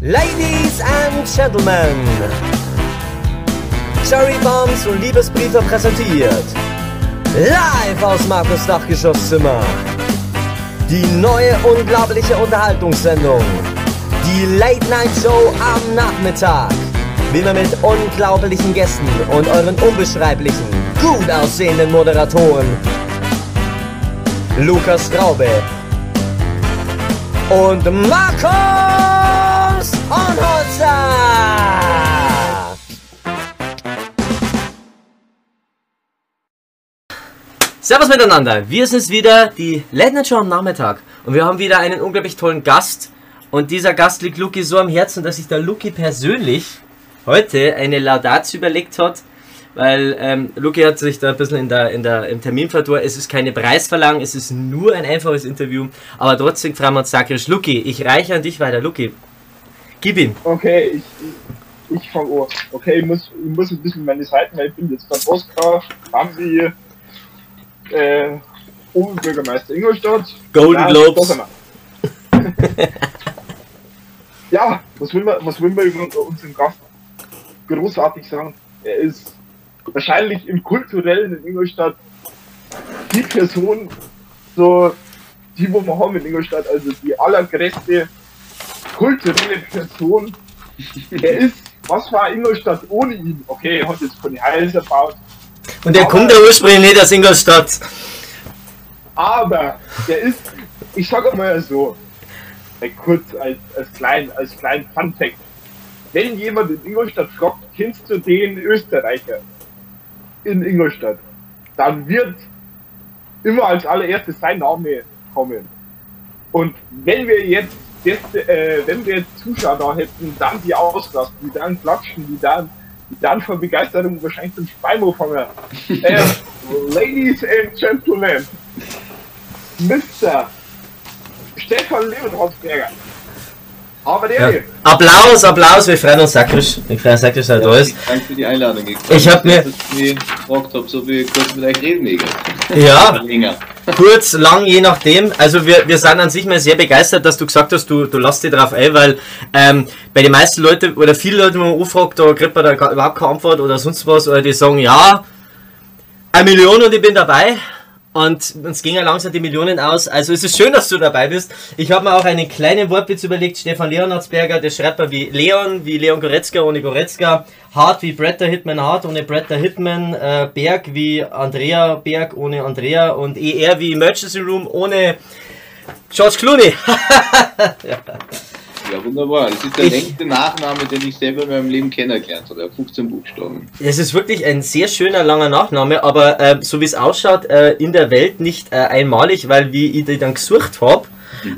Ladies and Gentlemen, Cherry Bombs und Liebesbriefe präsentiert. Live aus Markus Dachgeschosszimmer. Die neue unglaubliche Unterhaltungssendung. Die Late Night Show am Nachmittag. Wie man mit unglaublichen Gästen und euren unbeschreiblichen, gut aussehenden Moderatoren Lukas Straube und Markus Onholzer. Servus miteinander, wir sind wieder, die Late Show am Nachmittag und wir haben wieder einen unglaublich tollen Gast und dieser Gast liegt Luki so am Herzen, dass sich der Luki persönlich heute eine Laudatio überlegt hat, weil ähm, Luki hat sich da ein bisschen in der, in der, im Termin verloren. Es ist keine Preisverlangung, es ist nur ein einfaches Interview, aber trotzdem fragen wir uns sakrisch, Luki, ich reiche an dich weiter, Luki. Gib ihm. Okay, ich, ich, fange an. Okay, ich muss, ich muss ein bisschen meine Seiten, weil ich bin jetzt beim Oscar, Bambi, äh, Oberbürgermeister Ingolstadt. Golden Globes. ja, was will man, was will man über unseren Gast großartig sagen? Er ist wahrscheinlich im kulturellen in Ingolstadt die Person, so, die, wo wir haben in Ingolstadt, also die allergrößte kulturelle Person. Er ist, was war Ingolstadt ohne ihn? Okay, er hat jetzt keine Häuser gebaut, Und der kommt ja ursprünglich nicht aus Ingolstadt. aber der ist, ich sage mal so, äh, kurz als, als klein, als kleinen Fun Fact. Wenn jemand in Ingolstadt fragt, kennst du den Österreicher in Ingolstadt, dann wird immer als allererstes sein Name kommen. Und wenn wir jetzt Gäste, äh, wenn wir jetzt Zuschauer da hätten, dann die ausrasten, die dann klatschen, die dann, die dann vor Begeisterung wahrscheinlich zum Speimo fangen. äh, Ladies and Gentlemen, Mr. Stefan Levenhausberger. Aber der Ja. Applaus, Applaus, wir freuen uns sakrisch. Wir freuen uns sakrisch, dass er da ist. Danke für die Einladung. Ich hab mir- Dass ich mich gefragt habe, so wie kurz mit euch reden wegen. Ja, kurz, lang, je nachdem. Also wir, wir sind an sich mal sehr begeistert, dass du gesagt hast, du, du lässt dich drauf ein, weil ähm, bei den meisten Leuten oder viele Leute, wenn man anfragt, da kriegt man da überhaupt keine Antwort oder sonst was, oder die sagen, ja, eine Million und ich bin dabei. Und uns gingen langsam die Millionen aus. Also es ist schön, dass du dabei bist. Ich habe mir auch einen kleinen Wortwitz überlegt. Stefan Leonardsberger, der schreibt mal wie Leon, wie Leon Goretzka ohne Goretzka. Hart wie Brett der Hitman Hart ohne Brett der Hitman. Äh, Berg wie Andrea Berg ohne Andrea. Und ER wie Emergency Room ohne George Clooney. Ja, wunderbar. Das ist der Ich- längste Nachname, den ich selber in meinem Leben kennengelernt habe. Er hat 15 Buchstaben. Es ist wirklich ein sehr schöner langer Nachname, aber äh, so wie es ausschaut, äh, in der Welt nicht äh, einmalig, weil wie ich die dann gesucht habe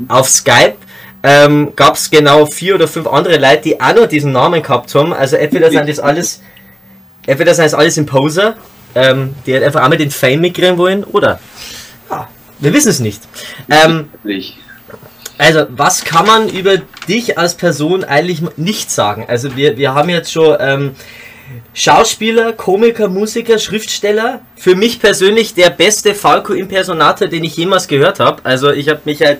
auf Skype, ähm, gab es genau vier oder fünf andere Leute, die auch noch diesen Namen gehabt haben. Also entweder sind das alles, entweder sind das alles Imposer, ähm, die halt einfach einmal den Fame mitkriegen wollen, oder ja, wir wissen es nicht. Ähm. Also, was kann man über dich als Person eigentlich nicht sagen? Also, wir, wir haben jetzt schon ähm, Schauspieler, Komiker, Musiker, Schriftsteller. Für mich persönlich der beste Falco-Impersonator, den ich jemals gehört habe. Also, ich habe mich halt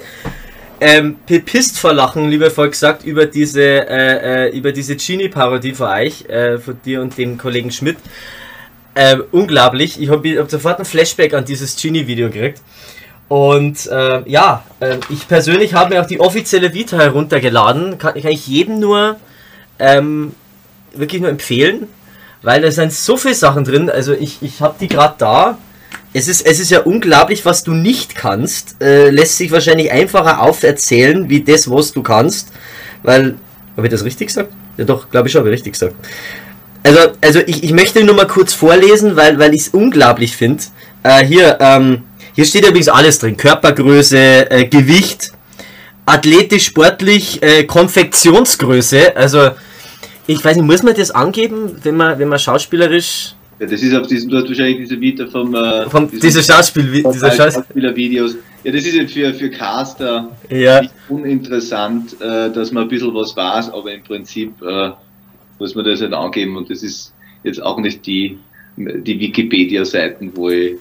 ähm, bepisst vor Lachen, liebevoll gesagt, über diese, äh, äh, über diese Genie-Parodie von euch, äh, von dir und dem Kollegen Schmidt. Äh, unglaublich. Ich habe hab sofort ein Flashback an dieses Genie-Video gekriegt. Und äh, ja, äh, ich persönlich habe mir auch die offizielle Vita heruntergeladen. Kann, kann ich jedem nur ähm, wirklich nur empfehlen, weil da sind so viele Sachen drin. Also ich, ich habe die gerade da. Es ist, es ist ja unglaublich, was du nicht kannst. Äh, lässt sich wahrscheinlich einfacher auferzählen, wie das, was du kannst. Weil, habe ich das richtig gesagt? Ja doch, glaube ich schon, habe ich richtig gesagt. Also, also ich, ich möchte nur mal kurz vorlesen, weil, weil ich es unglaublich finde. Äh, hier, ähm, hier steht übrigens alles drin. Körpergröße, äh, Gewicht, athletisch, sportlich, äh, Konfektionsgröße. Also, ich weiß nicht, muss man das angeben, wenn man, wenn man schauspielerisch Ja, das ist auf diesem, du hast wahrscheinlich diese Vita vom, äh, vom, diesem- diese Schauspiel, dieser Schaus Schauspielervideos. Ja, das ist jetzt für, für Caster ja, nicht uninteressant, äh, dass man ein bisschen was weiß, aber im Prinzip äh, muss man das nicht angeben und das ist jetzt auch nicht die, die Wikipedia-Seiten, wo ich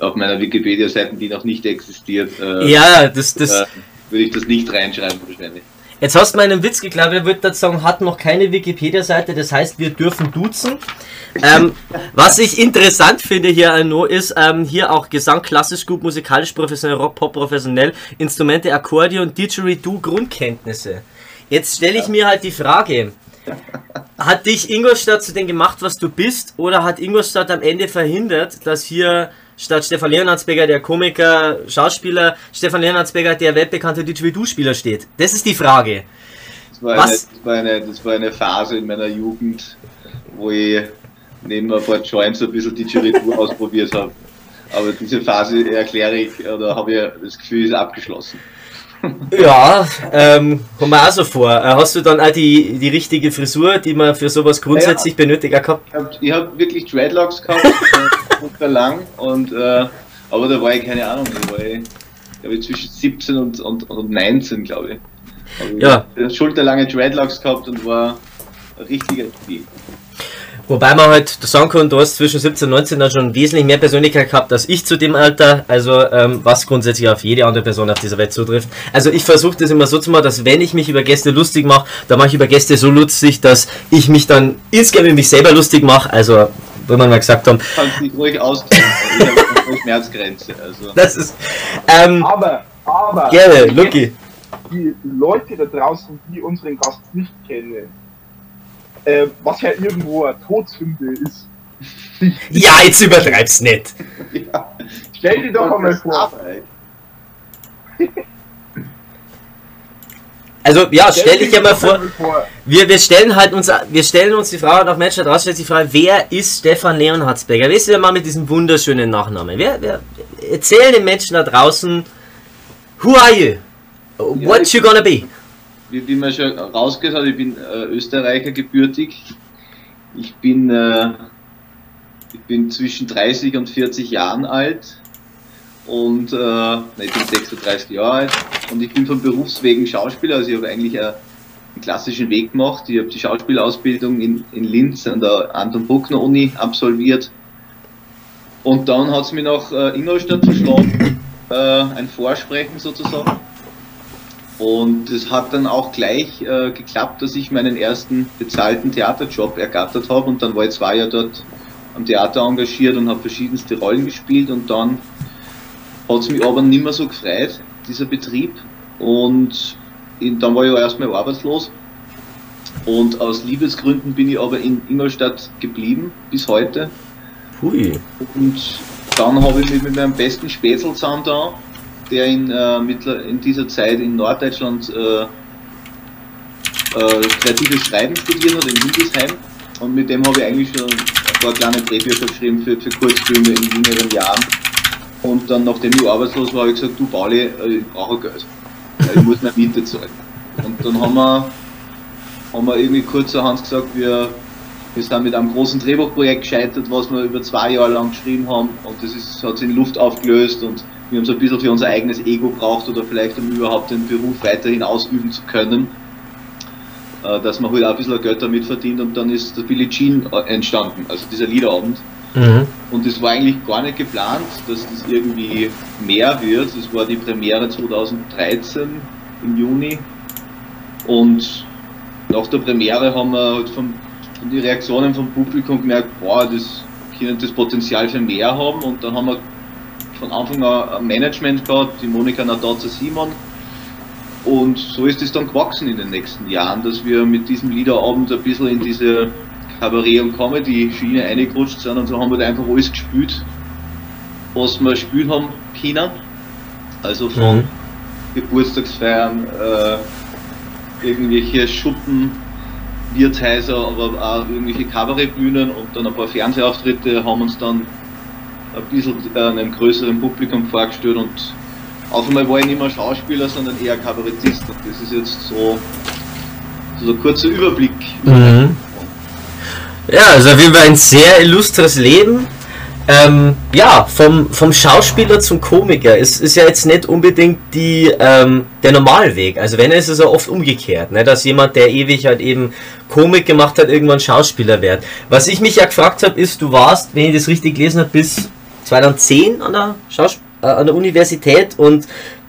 auf meiner Wikipedia-Seite, die noch nicht existiert, äh, ja, das, das, äh, würde ich das nicht reinschreiben wahrscheinlich. Jetzt hast du meinen Witz geglaubt, er würde sagen, hat noch keine Wikipedia-Seite, das heißt, wir dürfen duzen. Ähm, was ich interessant finde hier, Arno, ist ähm, hier auch Gesang, klassisch gut, musikalisch professionell, Rock, Pop professionell, Instrumente, Akkordeon, Didgeridoo, Grundkenntnisse. Jetzt stelle ich mir halt die Frage, hat dich Ingolstadt zu dem gemacht, was du bist, oder hat Ingolstadt am Ende verhindert, dass hier statt Stefan Leonhardsberger, der Komiker, Schauspieler, Stefan Leonhardsberger, der weltbekannte Didgeridoo-Spieler steht? Das ist die Frage. Das war, eine, das, war eine, das war eine Phase in meiner Jugend, wo ich neben ein paar Joints ein bisschen Didgeridoo ausprobiert habe. Aber diese Phase erkläre ich, oder habe ich das Gefühl, ist abgeschlossen. Ja, ähm, kommen wir auch so vor. Äh, hast du dann auch die, die richtige Frisur, die man für sowas grundsätzlich ja, benötigt gehabt? Ich habe hab wirklich Dreadlocks gehabt, äh, lang, und, äh, aber da war ich keine Ahnung, da war ich, glaube ich, zwischen 17 und, und, und 19, glaube ich. Aber ja. Ich schulterlange Dreadlocks gehabt und war ein richtiger Spiel. Wobei man halt sagen kann, du hast zwischen 17 und 19 dann schon wesentlich mehr Persönlichkeit gehabt als ich zu dem Alter, also ähm, was grundsätzlich auf jede andere Person auf dieser Welt zutrifft. Also ich versuche das immer so zu machen, dass wenn ich mich über Gäste lustig mache, dann mache ich über Gäste so lustig, dass ich mich dann insgesamt über mich selber lustig mache, also wie man mal gesagt haben. Kannst dich ruhig auskennen, ich habe eine Schmerzgrenze. Also. Das ist, ähm, aber, aber, gerne, Lucky. Die Leute da draußen, die unseren Gast nicht kennen, äh, was ja irgendwo eine Todsünde ist. ja, jetzt übertreib's nicht. ja. Stell dir doch einmal vor. Also ja, stell, dich ja mal vor, Wir, wir stellen halt uns, wir stellen uns die Frage, und auch Menschen da draußen stellt sich die Frage, wer ist Stefan Leonhardsberger? Wer ist der Mann mit diesem wunderschönen Nachnamen? Wer, wer, erzählen den Menschen da draußen, who are you? What you gonna be? Wie, wie man schon rausgehört hat, ich bin äh, Österreicher gebürtig. Ich bin, äh, ich bin zwischen 30 und 40 Jahren alt und äh, ich bin 36 Jahre alt und ich bin von Berufswegen Schauspieler, also ich habe eigentlich einen, einen klassischen Weg gemacht. Ich habe die Schauspielausbildung in, in Linz an der Anton Bruckner Uni absolviert und dann hat es mich nach äh, Ingolstadt verschlagen, äh, ein Vorsprechen sozusagen. Und es hat dann auch gleich äh, geklappt, dass ich meinen ersten bezahlten Theaterjob ergattert habe und dann war ich zwei Jahre dort am Theater engagiert und habe verschiedenste Rollen gespielt und dann hat es mich aber nicht mehr so gefreut, dieser Betrieb. Und in, dann war ich auch erstmal arbeitslos. Und aus Liebesgründen bin ich aber in Ingolstadt geblieben bis heute. Hui. Und dann habe ich mich mit meinem besten Spätzl zusammen da der in, äh, in dieser Zeit in Norddeutschland äh, äh, kreatives Schreiben studiert hat in Hildesheim. Und mit dem habe ich eigentlich schon ein paar kleine Drehbücher geschrieben für, für Kurzfilme in jüngeren Jahren. Und dann, nachdem ich arbeitslos war, habe ich gesagt, du Pauli, äh, ich brauche Geld. Ich muss meine Miete zahlen. Und dann haben wir, haben wir irgendwie kurzerhand gesagt, wir, wir sind mit einem großen Drehbuchprojekt gescheitert, was wir über zwei Jahre lang geschrieben haben. Und das ist, hat sich in Luft aufgelöst und wir haben so ein bisschen für unser eigenes Ego braucht oder vielleicht um überhaupt den Beruf weiterhin ausüben zu können, äh, dass man halt auch ein bisschen Geld damit verdient und dann ist der Billie Jean äh, entstanden, also dieser Liederabend. Mhm. Und es war eigentlich gar nicht geplant, dass das irgendwie mehr wird. Es war die Premiere 2013 im Juni und nach der Premiere haben wir halt von, von die Reaktionen vom Publikum gemerkt, boah, das könnte das Potenzial für mehr haben und dann haben wir von Anfang an Management gehabt, die Monika Nadatza Simon. Und so ist es dann gewachsen in den nächsten Jahren, dass wir mit diesem Liederabend ein bisschen in diese Kabarett- und Comedy-Schiene reingerutscht sind und so haben wir einfach alles gespielt, was wir gespielt haben können. Also von mhm. Geburtstagsfeiern, äh, irgendwelche Schuppen, Wirtshäuser, aber auch irgendwelche Kabarettbühnen und dann ein paar Fernsehauftritte haben uns dann ein bisschen äh, einem größeren Publikum vorgestellt und auf einmal war ich nicht mehr Schauspieler, sondern eher Kabarettist. Und das ist jetzt so, so ein kurzer Überblick. Mhm. Ja, also jeden Fall ein sehr illustres Leben. Ähm, ja, vom, vom Schauspieler zum Komiker ist, ist ja jetzt nicht unbedingt die, ähm, der Normalweg. Also wenn es ist es ja oft umgekehrt, ne? dass jemand, der ewig halt eben Komik gemacht hat, irgendwann Schauspieler wird. Was ich mich ja gefragt habe, ist, du warst, wenn ich das richtig gelesen habe, bis 2010 an der, Schaus äh, an der Universität und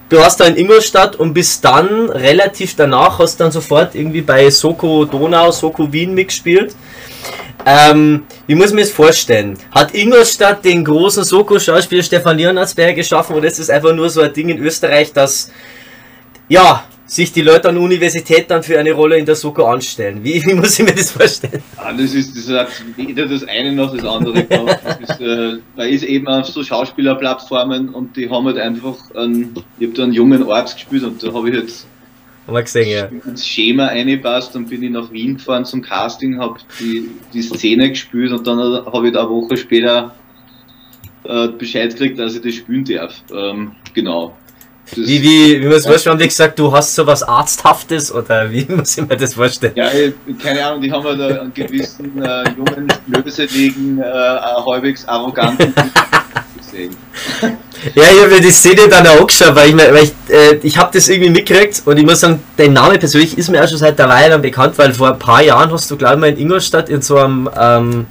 du warst da in Ingolstadt und bist dann relativ danach, hast dann sofort irgendwie bei Soko Donau, Soko Wien mitgespielt. Ähm, wie muss man es vorstellen? Hat Ingolstadt den großen Soko-Schauspieler Stefan Leonardsberger geschaffen oder ist es einfach nur so ein Ding in Österreich, dass ja, sich die Leute an der Universität dann für eine Rolle in der Soko anstellen? Wie, wie muss ich mir das vorstellen? Ja, das ist, das hat weder das eine noch das andere. Das ist, äh, man ist eben auf so Schauspielerplattformen und die haben halt einfach, einen, ich habe da einen jungen Ort gespielt und da habe ich jetzt gesehen, ja. ins Schema eingepasst, dann bin ich nach Wien gefahren zum Casting, habe die, die Szene gespielt und dann habe ich da eine Woche später äh, Bescheid gekriegt, dass ich das spielen darf. Ähm, genau. Wie, wie, wie muss man vorstellen, haben die gesagt, du hast sowas Arzthaftes oder wie muss ich mir das vorstellen? Ja, keine Ahnung, die haben halt einen gewissen äh, jungen, schnöseligen, äh, halbwegs arroganten gesehen. Ja, ich habe mir die Szene dann auch angeschaut, weil ich, mir, weil ich, äh, ich habe das irgendwie mitgekriegt und ich muss sagen, dein Name persönlich ist mir auch schon seit einer Weile bekannt, weil vor ein paar Jahren hast du, glaube ich, mal in Ingolstadt in so einem, ähm,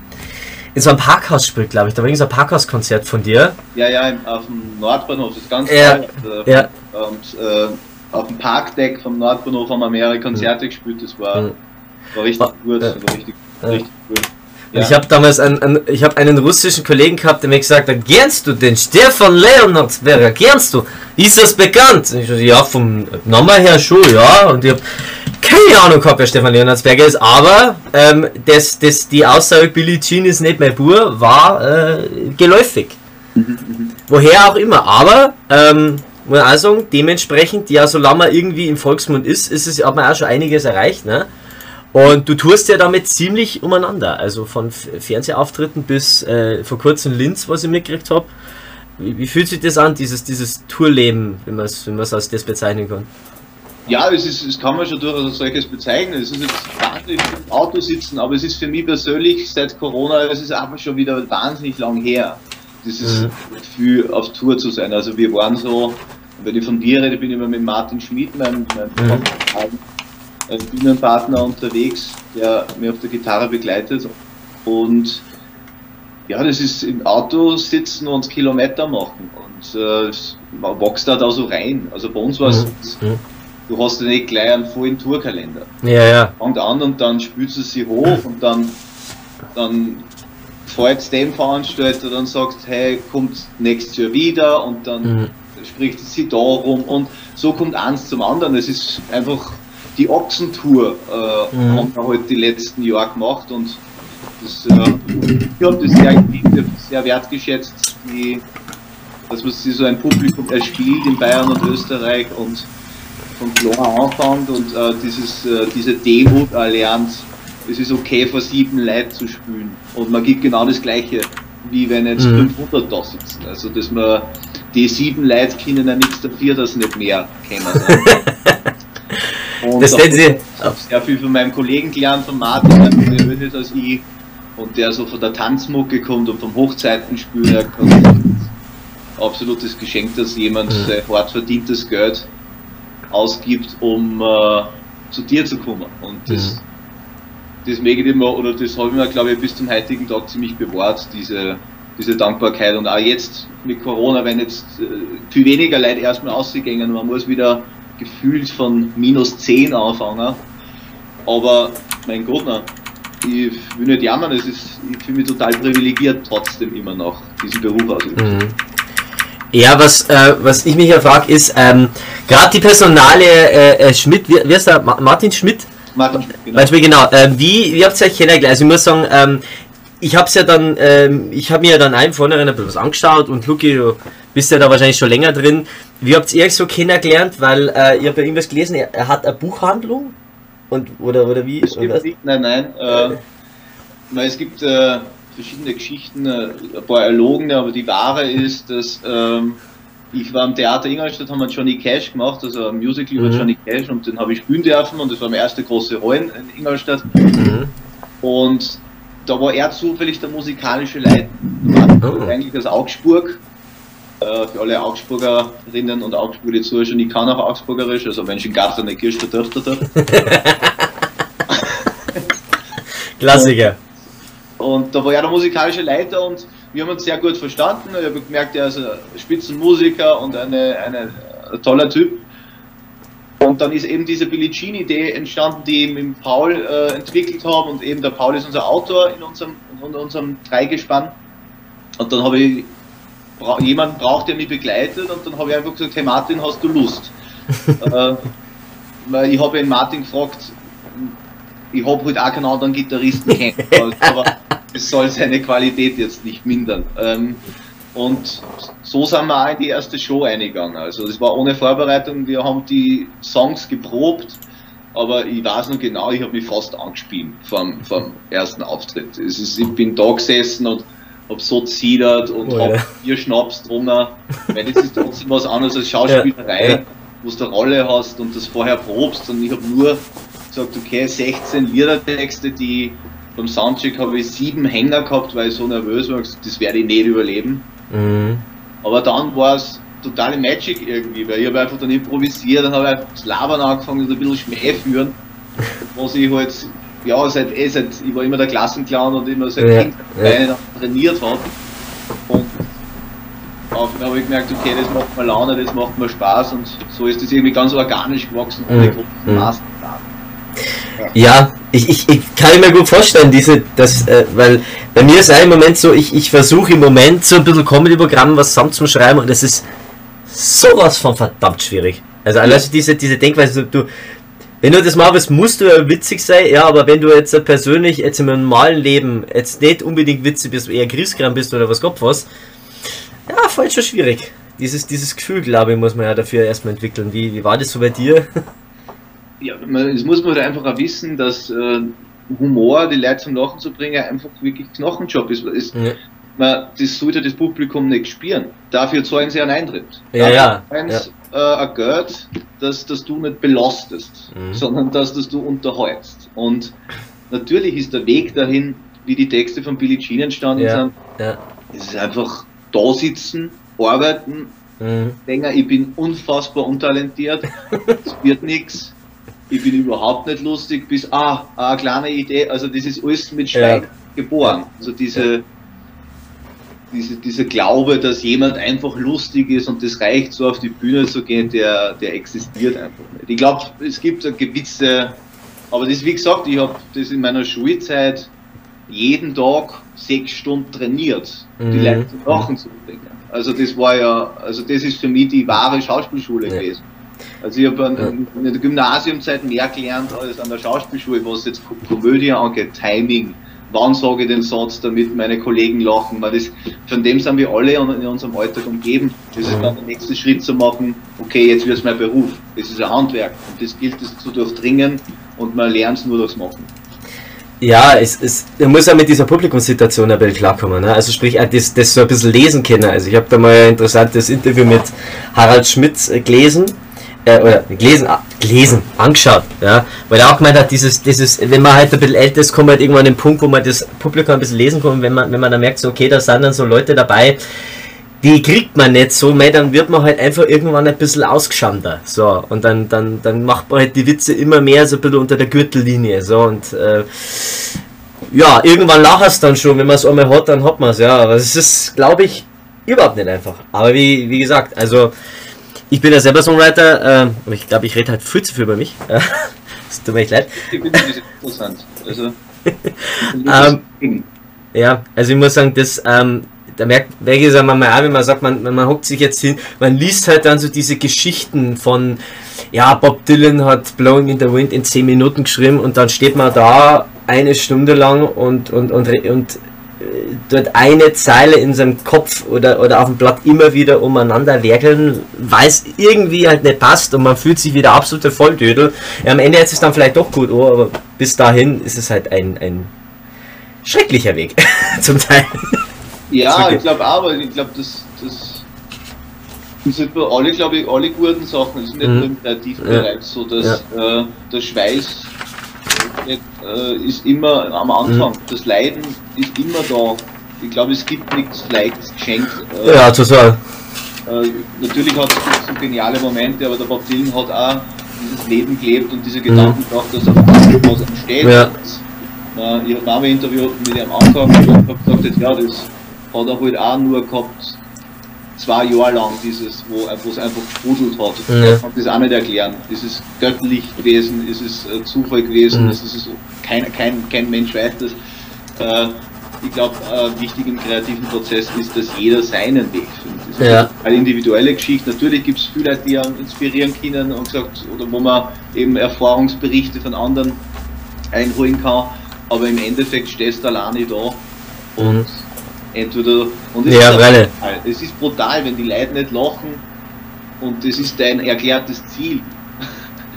in so einem Parkhaus gespielt, glaube ich. Da war irgendein so ein Parkhauskonzert von dir. Ja, ja, auf dem Nordbahnhof, das ist ganz Ja, toll. Äh, ja. Und äh, auf dem Parkdeck vom Nordbahnhof haben wir mehrere Konzerte gespielt, das war, Mhm. war richtig gut, ja. war richtig, Ja. richtig cool. Und Ich habe damals einen, einen, ich hab einen russischen Kollegen gehabt, der mir gesagt hat, kennst du den Stefan Leonardsberger, kennst du? Ist das bekannt? Und ich so, ja, vom Namen her schon, ja. Und ich habe keine Ahnung gehabt, wer Stefan Leonardsberger ist, aber ähm, das, das, die Aussage, Billie Jean ist nicht mein Bur, war äh, geläufig. Woher auch immer, aber ähm, muss auch sagen, dementsprechend, ja, solange man irgendwie im Volksmund ist, ist es, hat man auch schon einiges erreicht, ne? Und du tust ja damit ziemlich umeinander. Also von Fernsehauftritten bis äh, vor kurzem Linz, was ich mitgekriegt habe. Wie, wie fühlt sich das an, dieses, dieses Tourleben, wenn man es wenn als das bezeichnen kann? Ja, es, ist, es kann man schon durchaus als solches bezeichnen. Es ist jetzt wahnsinnig im Auto sitzen, aber es ist für mich persönlich seit Corona, es ist einfach schon wieder wahnsinnig lang her, dieses Mhm. Gefühl auf Tour zu sein. Also wir waren so, wenn ich von dir rede, bin ich immer mit Martin Schmid, meinem, meinem Mhm. Bühnenpartner unterwegs, der mir auf der Gitarre begleitet. Und ja, das ist im Auto sitzen und Kilometer machen. Und äh, man wächst da, da so rein. Also bei uns war es, Mhm. Du hast ja nicht gleich einen vollen Tourkalender. Ja, ja. Fängt an und dann spülst du sie hoch und dann, dann folgt dem Veranstalter, dann sagt, hey, kommt nächstes Jahr wieder und dann Mhm. spricht sie darum und so kommt eins zum anderen. Es ist einfach die Ochsentour, äh, Mhm. haben wir halt die letzten Jahre gemacht und das, äh, ich habe das sehr geliebt, sehr wertgeschätzt, die, dass man sich so ein Publikum erspielt in Bayern und Österreich und von klein anfängt und äh, dieses, äh, diese Demut erlernt, es ist okay vor sieben Leuten zu spielen und man gibt genau das gleiche, wie wenn jetzt Mhm. 500 da sitzen. Also dass man die sieben Leute können ja nichts dafür, dass sie nicht mehr kennen. Ne? Und Das da nennen sie- ich habe sehr viel von meinem Kollegen gelernt, von Martin, der ist als ich und der so von der Tanzmucke kommt und vom Hochzeitenspiel her kommt. Absolutes Geschenk, dass jemand Mhm. sein hart verdientes Geld ausgibt, um äh, zu dir zu kommen. Und das, Mhm. das möge ich immer, oder das habe ich mir, glaube ich, bis zum heutigen Tag ziemlich bewahrt, diese, diese Dankbarkeit. Und auch jetzt mit Corona, wenn jetzt äh, viel weniger Leute erstmal ausgegangen, man muss wieder gefühlt von minus 10 anfangen. Aber mein Gott, na, ich will nicht jammern, es ist, ich fühle mich total privilegiert trotzdem immer noch, diesen Beruf ausüben. Mhm. Ja, was, äh, was ich mich ja frage, ist, ähm, gerade die Personale äh, äh, Schmidt, wie, wie heißt der? Ma Martin Schmidt? Martin, genau. Weißt du, genau, ähm, wie, wie habt ihr euch kennengelernt? Also ich muss sagen, ähm, ich hab's ja dann, ähm, ich habe mir ja dann einem vornherein ein bisschen was angeschaut und Luki, du bist ja da wahrscheinlich schon länger drin. Wie habt ihr euch so kennengelernt? Weil äh, ich habe ja irgendwas gelesen, er, er hat eine Buchhandlung und oder oder wie? Oder nicht, nein, nein. Äh, na, es gibt äh, verschiedene Geschichten, äh, ein paar erlogene, aber die wahre ist, dass ähm, ich war am Theater Ingolstadt, haben wir Johnny Cash gemacht, also ein Musical über Mhm. Johnny Cash und den habe ich spielen dürfen und das war meine erste große Rolle in Ingolstadt. Mhm. Und da war er zufällig der musikalische Leiter. Oh. Eigentlich aus Augsburg. Äh, für alle Augsburgerinnen und Augsburger, die zuschauen, ich kann auch Augsburgerisch, also wenn ich in Garten eine Kirche dort, dort. Klassiker. Und da war er der musikalische Leiter und wir haben uns sehr gut verstanden. Ich habe gemerkt, er ist ein Spitzenmusiker und eine, eine ein toller Typ. Und dann ist eben diese Billie Jean-Idee entstanden, die ich mit Paul äh, entwickelt habe. Und eben der Paul ist unser Autor in unserem, in unserem Dreigespann. Und dann habe ich bra jemanden braucht, der mich begleitet. Und dann habe ich einfach gesagt: Hey Martin, hast du Lust? äh, weil ich habe ihn Martin gefragt, ich habe halt auch keinen anderen Gitarristen kennengelernt, aber es soll seine Qualität jetzt nicht mindern. Ähm, und so sind wir auch in die erste Show eingegangen. Also das war ohne Vorbereitung, wir haben die Songs geprobt, aber ich weiß noch genau, ich habe mich fast angespielt vom, vom ersten Auftritt. Es ist, ich bin da gesessen und habe so zidert und Oh, habe ja. vier Schnaps drunter. Weil das ist trotzdem was anderes als Schauspielerei, Ja, ja. wo du eine Rolle hast und das vorher probst. Und ich habe nur gesagt, okay, 16 Liedertexte, die beim Soundcheck habe ich sieben Hänger gehabt, weil ich so nervös war, das werde ich nicht überleben. Mhm. Aber dann war es totale Magic irgendwie, weil ich habe einfach dann improvisiert, dann habe ich einfach das Labern angefangen und ein bisschen Schmäh führen, was ich halt, ja, seit, eh, seit, ich war immer der Klassenclown und immer seit Ja, Kind ja. trainiert habe. Und dann habe ich gemerkt, okay, das macht mir Laune, das macht mir Spaß und so ist das irgendwie ganz organisch gewachsen, ohne Mhm. großen Mhm. Ja, ich, ich, ich kann mir gut vorstellen, diese, das, äh, weil bei mir ist auch im Moment so, ich, ich versuche im Moment so ein bisschen Comedy-Programm was zusammenzuschreiben und es ist sowas von verdammt schwierig. Also also diese, diese Denkweise, du, wenn du das machen willst, musst du ja witzig sein, ja, aber wenn du jetzt persönlich jetzt im normalen Leben jetzt nicht unbedingt witzig bist, eher Grieskram bist oder was Gott was, ja, voll schon schwierig. Dieses, dieses Gefühl, glaube ich, muss man ja dafür erstmal entwickeln. Wie, wie war das so bei dir? Ja, man, das muss man halt einfach auch wissen, dass äh, Humor, die Leute zum Lachen zu bringen, einfach wirklich Knochenjob ist. ist Ja. man, das sollte das Publikum nicht spüren. Dafür zahlen sie einen Eintritt. Ja, ja, zahlen sie, Äh, ein Geld, dass, dass du nicht belastest, Mhm. sondern dass, dass du unterhältst. Und natürlich ist der Weg dahin, wie die Texte von Billie Jean entstanden Ja. sind, Ja. es ist einfach da sitzen, arbeiten, Mhm. denken, ich bin unfassbar untalentiert, es wird nichts, ich bin überhaupt nicht lustig, bis, ah, eine kleine Idee, also das ist alles mit Schweigen geboren. Also diese, diese, dieser Glaube, dass jemand einfach lustig ist und das reicht, so auf die Bühne zu gehen, der, der existiert einfach nicht. Ich glaube, es gibt eine gewisse, aber das wie gesagt, ich habe das in meiner Schulzeit jeden Tag sechs Stunden trainiert, die Mhm. Leute zum Lachen zu bringen. Also das war ja, also das ist für mich die wahre Schauspielschule Ja. gewesen. Also ich habe in der Gymnasiumzeit mehr gelernt als an der Schauspielschule, was jetzt Ko- Komödie angeht, Timing, wann sage ich den Satz, damit meine Kollegen lachen. Weil das, von dem sind wir alle in unserem Alltag umgeben. Das ist dann der nächste Schritt zu machen, okay, jetzt wird es mein Beruf. Das ist ein Handwerk und das gilt es zu durchdringen und man lernt es nur durchs Machen. Ja, es, es, man muss ja mit dieser Publikumssituation ein bisschen klarkommen. Ne? Also sprich, auch das, das so ein bisschen lesen können. Also ich habe da mal ein interessantes Interview mit Harald Schmitz äh, gelesen. Äh, oder gelesen, ah, gelesen, angeschaut, ja, weil er auch gemeint hat, dieses, dieses, wenn man halt ein bisschen älter ist, kommt halt irgendwann an den Punkt, wo man das Publikum ein bisschen lesen kann, wenn man, wenn man dann merkt, so, okay, da sind dann so Leute dabei, die kriegt man nicht so, mei, dann wird man halt einfach irgendwann ein bisschen ausgeschamter. So, und dann, dann, dann macht man halt die Witze immer mehr so ein bisschen unter der Gürtellinie. So, und äh, ja, irgendwann lacht es dann schon, wenn man es einmal hat, dann hat man es, ja. Aber es ist, glaube ich, überhaupt nicht einfach. Aber wie, wie gesagt, also ich bin ja selber Songwriter, äh, aber ich glaube, ich rede halt viel zu viel über mich. Es tut mir echt leid. Ich das interessant. Also, Ähm, Ja, also ich muss sagen, das, ähm, da merkt, welche sagen wir mal auch, wenn man sagt, man, man, hockt sich jetzt hin, man liest halt dann so diese Geschichten von, ja, Bob Dylan hat Blowing in the Wind in 10 Minuten geschrieben und dann steht man da eine Stunde lang und, und, und, und dort eine Zeile in seinem Kopf oder, oder auf dem Blatt immer wieder umeinander werkeln, weil es irgendwie halt nicht passt und man fühlt sich wieder absolute Volldödel. Ja, am Ende ist es dann vielleicht doch gut, oh, aber bis dahin ist es halt ein, ein schrecklicher Weg zum Teil. Ja, ich glaube auch, aber ich glaube, das, das, sind bei alle, glaube ich, alle guten Sachen. Das ist nicht Mhm. nur im Kreativbereich so, dass äh, der Schweiß nicht, äh, ist immer am Anfang. Mhm. Das Leiden ist immer da. Ich glaube, es gibt nichts Leichtes geschenkt. Äh, Ja, total. äh, natürlich hat es so geniale Momente, aber der Bob Dylan hat auch dieses Leben gelebt und diese Gedanken gehabt, dass auf einmal was entsteht. Mhm. Ja. Und, äh, ich habe ein Interview mit ihm angefangen und habe gesagt, ja, das hat er halt auch nur gehabt, zwei Jahre lang dieses, wo es einfach sprudelt hat. Ja. Ich kann das auch nicht erklären. Ist es göttlich gewesen? Ist es äh, Zufall gewesen? Mhm. Ist es, kein, kein, kein Mensch weiß das. Äh, ich glaube, äh, wichtig im kreativen Prozess ist, dass jeder seinen Weg findet. Das ist Ja. eine individuelle Geschichte. Natürlich gibt es viele Leute, die einen inspirieren können und gesagt, oder wo man eben Erfahrungsberichte von anderen einholen kann, aber im Endeffekt stehst du alleine da und Mhm. Entweder und es, Ja, ist brutal. es ist brutal, wenn die Leute nicht lachen und das ist dein erklärtes Ziel.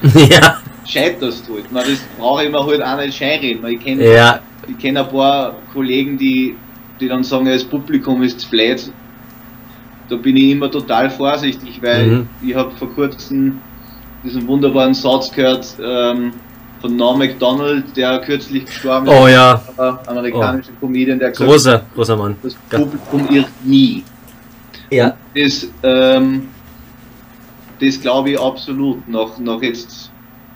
ja, Scheiterst du halt. Na, das brauche ich mir halt auch nicht scheinreden. Ich kenne ja, ich kenn ein paar Kollegen, die, die dann sagen, ja, das Publikum ist blöd. Da bin ich immer total vorsichtig, weil Mhm. ich habe vor kurzem diesen wunderbaren Satz gehört ähm, von Norm MacDonald, der kürzlich gestorben oh ja, ist, äh, amerikanischer Comedian, der gesagt großer, großer Mann. das Publikum irrt nie. Ja, Das, ähm, das glaube ich absolut. Nach, nach jetzt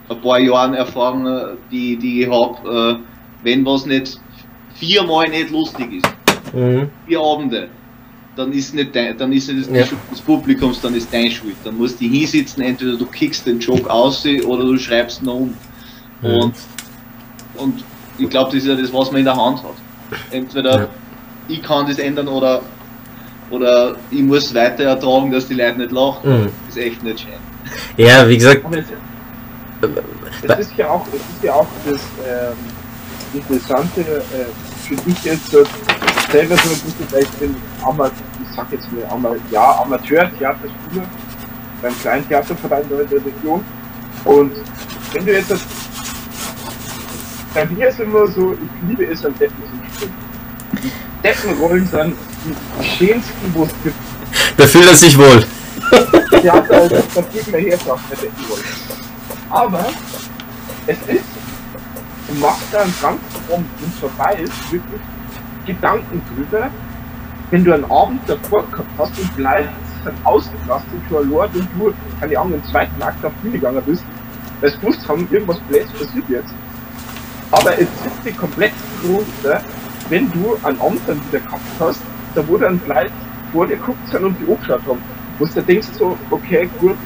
ein paar Jahren Erfahrung, die, die ich habe, äh, wenn was nicht viermal nicht lustig ist, mhm. vier Abende, dann ist nicht dein, dann ist nicht das Ja. des Publikums, dann ist dein Schuld. Dann musst du hinsitzen, entweder du kickst den Joke aus oder du schreibst ihn noch um. Mhm. Und, und ich glaube, das ist ja das, was man in der Hand hat. Entweder Ja. ich kann das ändern oder, oder ich muss weiter ertragen, dass die Leute nicht lachen. Mhm. Das ist echt nicht schön. ja, wie gesagt, Aber es, ist ja auch, es ist ja auch das ähm, Interessante, äh, für dich jetzt so, selber so ein bisschen, weil ich bin Ama ich sag jetzt mal Ama ja, Amateur-Theaterschüler beim kleinen Theaterverein in der Region. Und wenn du jetzt das, bei mir ist immer so, ich liebe es an Deppen zu springen. Die Deppenrollen sind die schönsten, wo es gibt. da fühlt er sich wohl. Also, das geht mir her, sagt der Deckenrolle. Aber es ist, du machst da einen ganzen Abend und vorbei ist wirklich Gedanken drüber, wenn du einen Abend davor gehabt hast und vielleicht dann ausgelastet Lord und du, keine Ahnung, im zweiten Akt auf die Bühne gegangen bist, weil du gewusst haben, irgendwas Blöds passiert jetzt. Aber es sitzt dir komplett drunter, wenn du einen dann wieder gehabt hast, da wo dann vielleicht vor dir guckt sind und die angeschaut haben, wo du denkst so, okay, gut,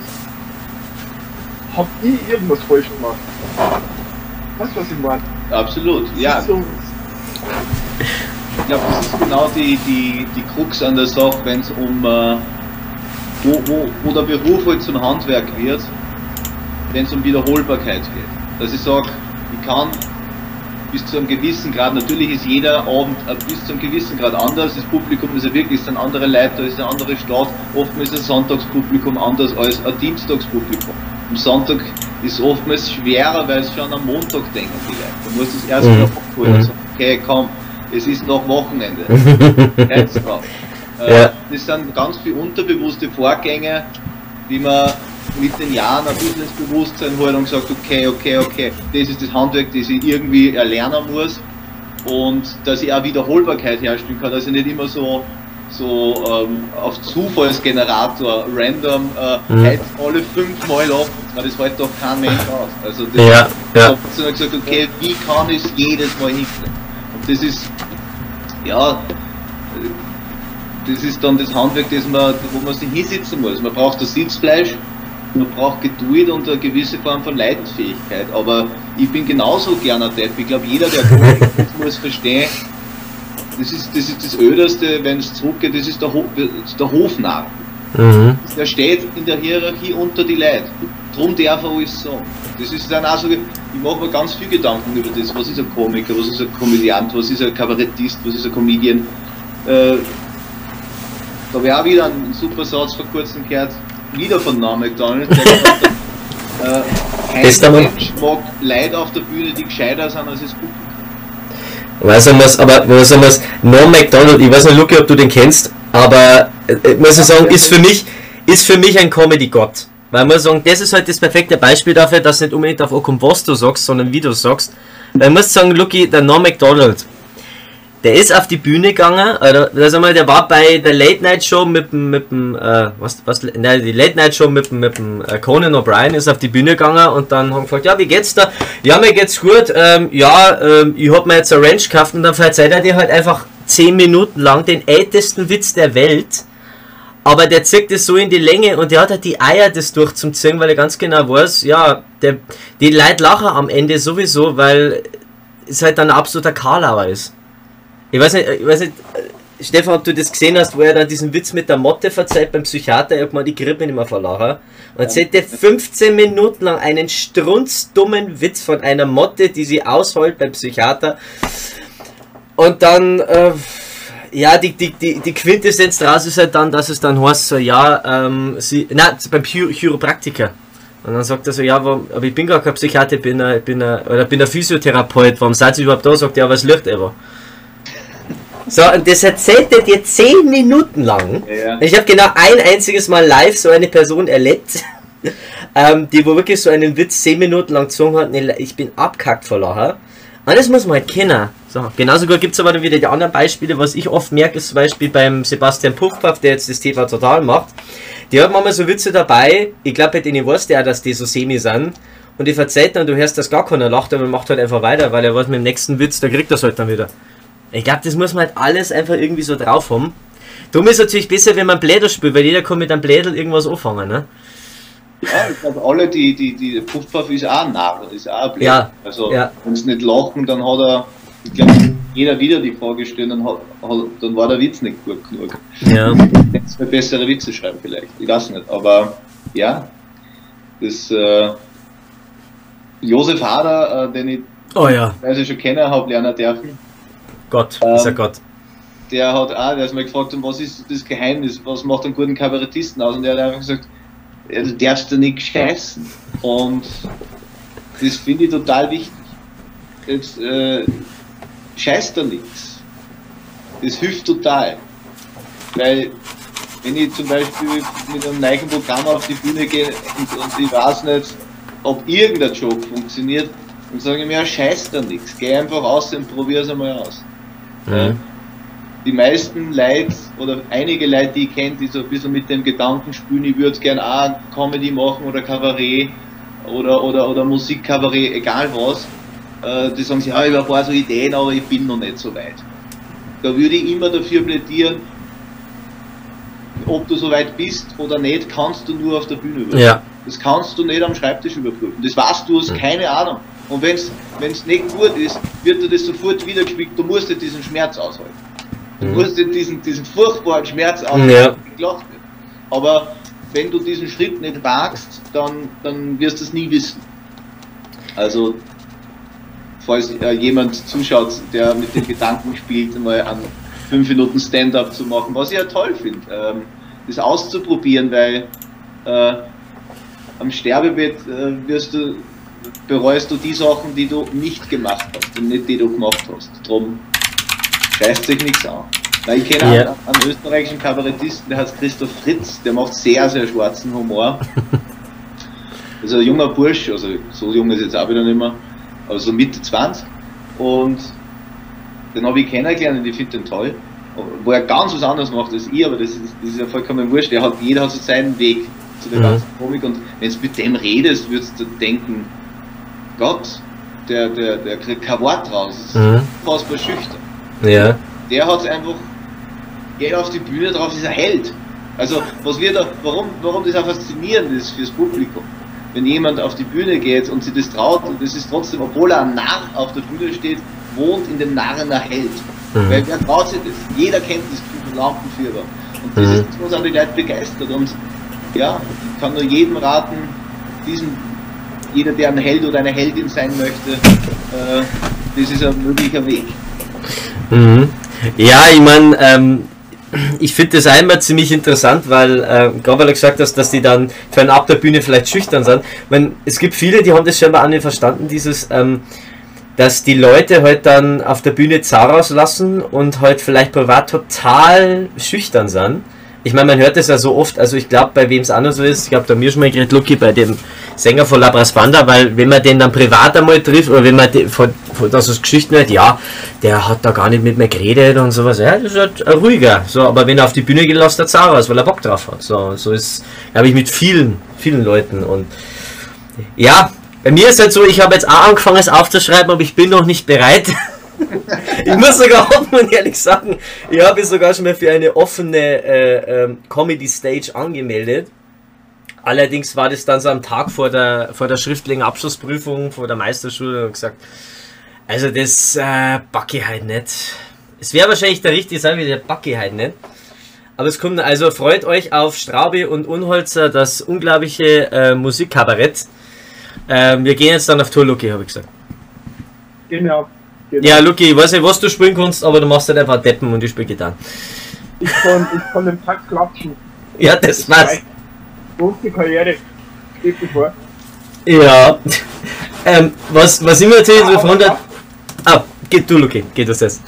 hab ich irgendwas falsch gemacht? Weißt du, was ich meine? Absolut, Das ja. ist So, Ich glaube, das ist genau die, die, die Krux an der Sache, wenn es um, äh, wo, wo, wo der Beruf halt zum Handwerk wird, wenn es um Wiederholbarkeit geht. Dass ich sage, ich kann bis zu einem gewissen Grad, natürlich ist jeder Abend äh, bis zu einem gewissen Grad anders, das Publikum ist ja wirklich, es sind andere Leute, es ist eine andere Stadt, oftmals ist das Sonntagspublikum anders als ein Dienstagspublikum. Am Sonntag ist es oftmals schwerer, weil es schon am Montag denken die Leute. Du musst es erst Mhm. wieder abholen und Mhm. sagen, okay, komm, es ist noch Wochenende. Herz drauf. Äh, Ja. Das sind ganz viele unterbewusste Vorgänge, die man mit den Jahren ein bisschen ins Bewusstsein holt und sagt, okay, okay, okay, das ist das Handwerk, das ich irgendwie erlernen muss und dass ich auch Wiederholbarkeit herstellen kann, dass ich nicht immer so so ähm, auf Zufallsgenerator random äh, Mhm. halt alle fünfmal ab, weil das hält doch kein Mensch aus. Also das Ja, ich ja. habe dann gesagt, okay, wie kann ich es jedes Mal hinkriegen? Und das ist, ja, äh, das ist dann das Handwerk, das man, wo man sich hinsitzen muss. Man braucht das Sitzfleisch, man braucht Geduld und eine gewisse Form von Leidensfähigkeit. Aber ich bin genauso gerne Depp. Ich glaube, jeder, der Komik ist, muss verstehen, das ist das, ist das Öderste, wenn es zurückgeht, das ist der, Ho der Hofnarr. Mhm. Der steht in der Hierarchie unter die Leute. Drum darf er alles sagen. Das ist dann auch so, ich mache mir ganz viel Gedanken über das. Was ist ein Komiker, was ist ein Komödiant, was ist ein Kabarettist, was ist ein Comedian. Äh, da wäre auch wieder ein super Satz vor kurzem gehört, wieder von Norm hat, äh, kein mag Leute auf der Bühne, die gescheiter sind als das Publikum. Weiß ich was, aber was sagen wir's, Norm MacDonald, ich weiß nicht, Lucky, ob du den kennst, aber äh, muss ich sagen, ist für mich, ist für mich ein Comedy-Gott. Weil man sagen, das ist halt das perfekte Beispiel dafür, dass du nicht unbedingt auf Okum was du sagst, sondern wie du sagst. Weil ich muss sagen, Lucky, der Norm MacDonald, der ist auf die Bühne gegangen, oder, also einmal, der war bei der Late Night Show mit dem, mit dem, äh, was, was, nein, die Late Night Show mit dem, mit dem äh, Conan O'Brien ist auf die Bühne gegangen und dann haben gefragt, ja, wie geht's da? Ja, mir geht's gut, ähm, ja, ähm, ich hab mir jetzt eine Ranch gekauft und dann verzeiht er dir halt einfach 10 Minuten lang den ältesten Witz der Welt Aber der zieht das so in die Länge und der hat halt die Eier, das durchzuziehen, weil er ganz genau weiß, ja, der, die Leute lachen am Ende sowieso, weil es halt dann ein absoluter Karlauer ist. Ich weiß nicht, ich weiß nicht, Stefan, ob du das gesehen hast, wo er dann diesen Witz mit der Motte verzeiht beim Psychiater, er hat mal die Grippe nicht mehr verlachen. Und erzählt er 15 Minuten lang einen strunzdummen Witz von einer Motte, die sie ausholt beim Psychiater. Und dann, äh, ja, die, die, die, die Quintessenz daraus ist halt dann, dass es dann heißt, so, ja, ähm, sie, na, beim Chiro- Chiropraktiker. Und dann sagt er so, ja, warum, aber ich bin gar kein Psychiater, ich bin ein, ich bin ein, oder bin ein Physiotherapeut, warum seid ihr überhaupt da? Sagt er, ja, was lügt aber? So, und das erzählt er dir 10 Minuten lang. Ja. Ich habe genau ein einziges Mal live so eine Person erlebt, ähm, die wo wirklich so einen Witz 10 Minuten lang gezogen hat. Nee, ich bin abkackt vor Lacher. Und das muss man halt kennen. So, genauso gut gibt es aber dann wieder die anderen Beispiele. Was ich oft merke, ist zum Beispiel beim Sebastian Puffpaff, der jetzt das TV Total macht. Die hat manchmal so Witze dabei. Ich glaube, bei denen weiß der auch, dass die so semi sind. Und die verzeiht dann, du hörst, dass gar keiner lacht, aber man macht halt einfach weiter, weil er weiß, mit dem nächsten Witz, da kriegt er halt dann wieder. Ich glaube, das muss man halt alles einfach irgendwie so drauf haben. Darum ist es natürlich besser, wenn man Bläder spielt, weil jeder kann mit einem Blädel irgendwas anfangen, ne? Ja, ich glaube, alle, die, die, die Puffpuff ist auch ein Narr, ist auch ein Blöd. Ja, Also, ja. wenn sie nicht lachen, dann hat er, ich glaube, jeder wieder die Frage gestellt, dann, hat, hat, dann war der Witz nicht gut genug. Ja. Jetzt mal bessere Witze schreiben vielleicht, ich weiß nicht, aber ja, das, äh, Josef Hader, äh, den ich Oh ja, also schon kennen habe, lernen dürfen, Gott, Ähm, ist er Gott. der hat auch, der ist mal gefragt, was ist das Geheimnis, was macht einen guten Kabarettisten aus? Und der hat einfach gesagt, du darfst da nicht scheißen. Und das finde ich total wichtig. Jetzt, äh, scheiß da nichts. Das hilft total. Weil, wenn ich zum Beispiel mit einem neuen Programm auf die Bühne gehe und, und ich weiß nicht, ob irgendein Joke funktioniert, dann sage ich mir, ja, scheiß da nichts. Geh einfach raus und probier es einmal aus. Mhm. Die meisten Leute oder einige Leute, die ich kenne, die so ein bisschen mit dem Gedanken spielen, ich würde gerne auch Comedy machen oder Kabarett oder, oder, oder Musikkabarett, egal was, äh, die sagen sich, ja, ich habe ein paar so Ideen, aber ich bin noch nicht so weit. Da würde ich immer dafür plädieren, ob du so weit bist oder nicht, kannst du nur auf der Bühne überprüfen. Ja, Das kannst du nicht am Schreibtisch überprüfen. Das weißt du, hast Mhm. keine Ahnung. Und wenn es nicht gut ist, wird dir das sofort wiedergespiegelt. Du musst dir diesen Schmerz aushalten. Du Mhm. musst dir diesen, diesen furchtbaren Schmerz aushalten, Ja. gelacht wird. Aber wenn du diesen Schritt nicht wagst, dann, dann wirst du es nie wissen. Also, falls äh, jemand zuschaut, der mit dem Gedanken spielt, mal an fünf Minuten Stand-up zu machen, was ich ja toll finde, ähm, das auszuprobieren, weil äh, am Sterbebett äh, wirst du, bereust du die Sachen, die du nicht gemacht hast und nicht die du gemacht hast. Drum scheißt sich nichts an. Weil ich kenne Ja. einen, einen österreichischen Kabarettisten, der heißt Christoph Fritz, der macht sehr, sehr schwarzen Humor. Das ist ein junger Bursch, also so jung ist jetzt auch wieder nicht mehr, aber so Mitte 20. Und den habe ich kennengelernt und ich finde den toll. Wo er ganz was anderes macht als ich, aber das ist, das ist ja vollkommen wurscht. Der hat, jeder hat so seinen Weg zu der Mhm. ganzen Komik und wenn du mit dem redest, würdest du denken, Gott, der, der, der kriegt kein Wort raus, ist Mhm. unfassbar schüchtern. ja, Der hat einfach, geht auf die Bühne drauf, ist ein Held. Also, was wir da, warum, warum das auch faszinierend ist fürs Publikum. Wenn jemand auf die Bühne geht und sich das traut und es ist trotzdem, obwohl er ein Narr auf der Bühne steht, wohnt in dem Narren ein Held. Mhm. Weil wer traut sich das? Jeder kennt das Gefühl von Lampenfieber. Und das Mhm. ist das, was an die Leute begeistert. Und ja, ich kann nur jedem raten, diesen, jeder, der ein Held oder eine Heldin sein möchte, äh, das ist ein möglicher Weg. Mhm. Ja, ich meine, ähm, ich finde das einmal ziemlich interessant, weil, äh, gerade du gesagt hast, dass die dann für einen ab der Bühne vielleicht schüchtern sind. Ich mein, es gibt viele, die haben das scheinbar auch nicht verstanden, dieses, ähm, dass die Leute halt dann auf der Bühne Zar rauslassen und halt vielleicht privat total schüchtern sind. Ich meine, man hört das ja so oft, also ich glaube, bei wem es anders so ist, ich glaube, da mir schon mal geredet, Lucky, bei dem Sänger von Labras Banda, weil wenn man den dann privat einmal trifft, oder wenn man den, von, von das aus Geschichten hört, ja, der hat da gar nicht mit mir geredet und sowas, ja, das ist halt ruhiger, so, aber wenn er auf die Bühne geht, lässt er Zara weil er Bock drauf hat, so, so ist, habe ich mit vielen, vielen Leuten und, ja, bei mir ist halt so, ich habe jetzt auch angefangen, es aufzuschreiben, aber ich bin noch nicht bereit. ich muss sogar offen und ehrlich sagen, ich habe mich sogar schon mal für eine offene äh, ähm, Comedy Stage angemeldet. Allerdings war das dann so am Tag vor der, vor der schriftlichen Abschlussprüfung vor der Meisterschule und gesagt, also das äh, backe halt nicht. Es wäre wahrscheinlich der richtige Sagen, der backe ich halt nicht. Aber es kommt, also freut euch auf Straube und Unholzer, das unglaubliche äh, Musikkabarett. Ähm, wir gehen jetzt dann auf Tour, Luki, habe ich gesagt. Genau. Genau. Ja, Luki, ich weiß nicht, was du spielen kannst, aber du machst halt einfach Deppen und ich spiele Gitarre. Ich kann, ich kann den Takt klatschen. Ja, das war's. Große Karriere. Steht bevor. Ja. ähm, was, was ich mir erzählt habe, von der. Ah, geht du, Luki, geht das jetzt.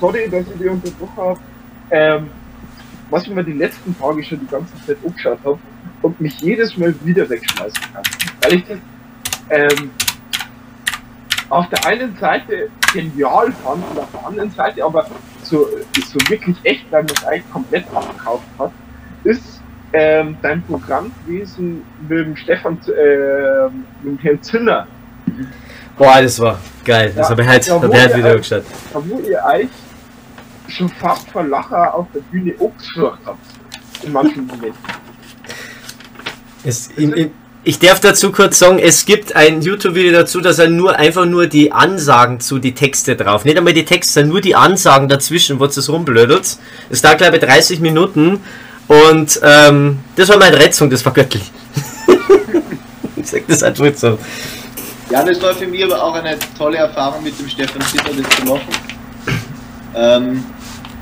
Sorry, dass ich dich unterbrochen habe. Ähm, was ich mir die letzten Tage schon die ganze Zeit angeschaut habe und mich jedes Mal wieder wegschmeißen kann. Weil ich das ähm, auf der einen Seite genial fand und auf der anderen Seite aber so, so wirklich echt, weil man es eigentlich komplett abgekauft hat, ist ähm, dein Programm gewesen mit dem Stefan, äh, mit dem Herrn Zinner. Boah, das war geil. Das Ja, habe ich halt, da hab ich halt wieder angeschaut. Da wo ihr euch schon fast vor Lacher auf der Bühne abgeschlacht habt. In manchen Momenten. Es, im, im, ich darf dazu kurz sagen, es gibt ein YouTube-Video dazu, dass er nur einfach nur die Ansagen zu die Texte drauf. Nicht einmal die Texte, sondern nur die Ansagen dazwischen, wo es rumblödelt. Das dauert glaube ich 30 Minuten. Und ähm, das war meine Retzung, das war göttlich. ich sag das einfach so. Ja, das war für mich aber auch eine tolle Erfahrung mit dem Stefan Zitter, das zu machen. Ähm,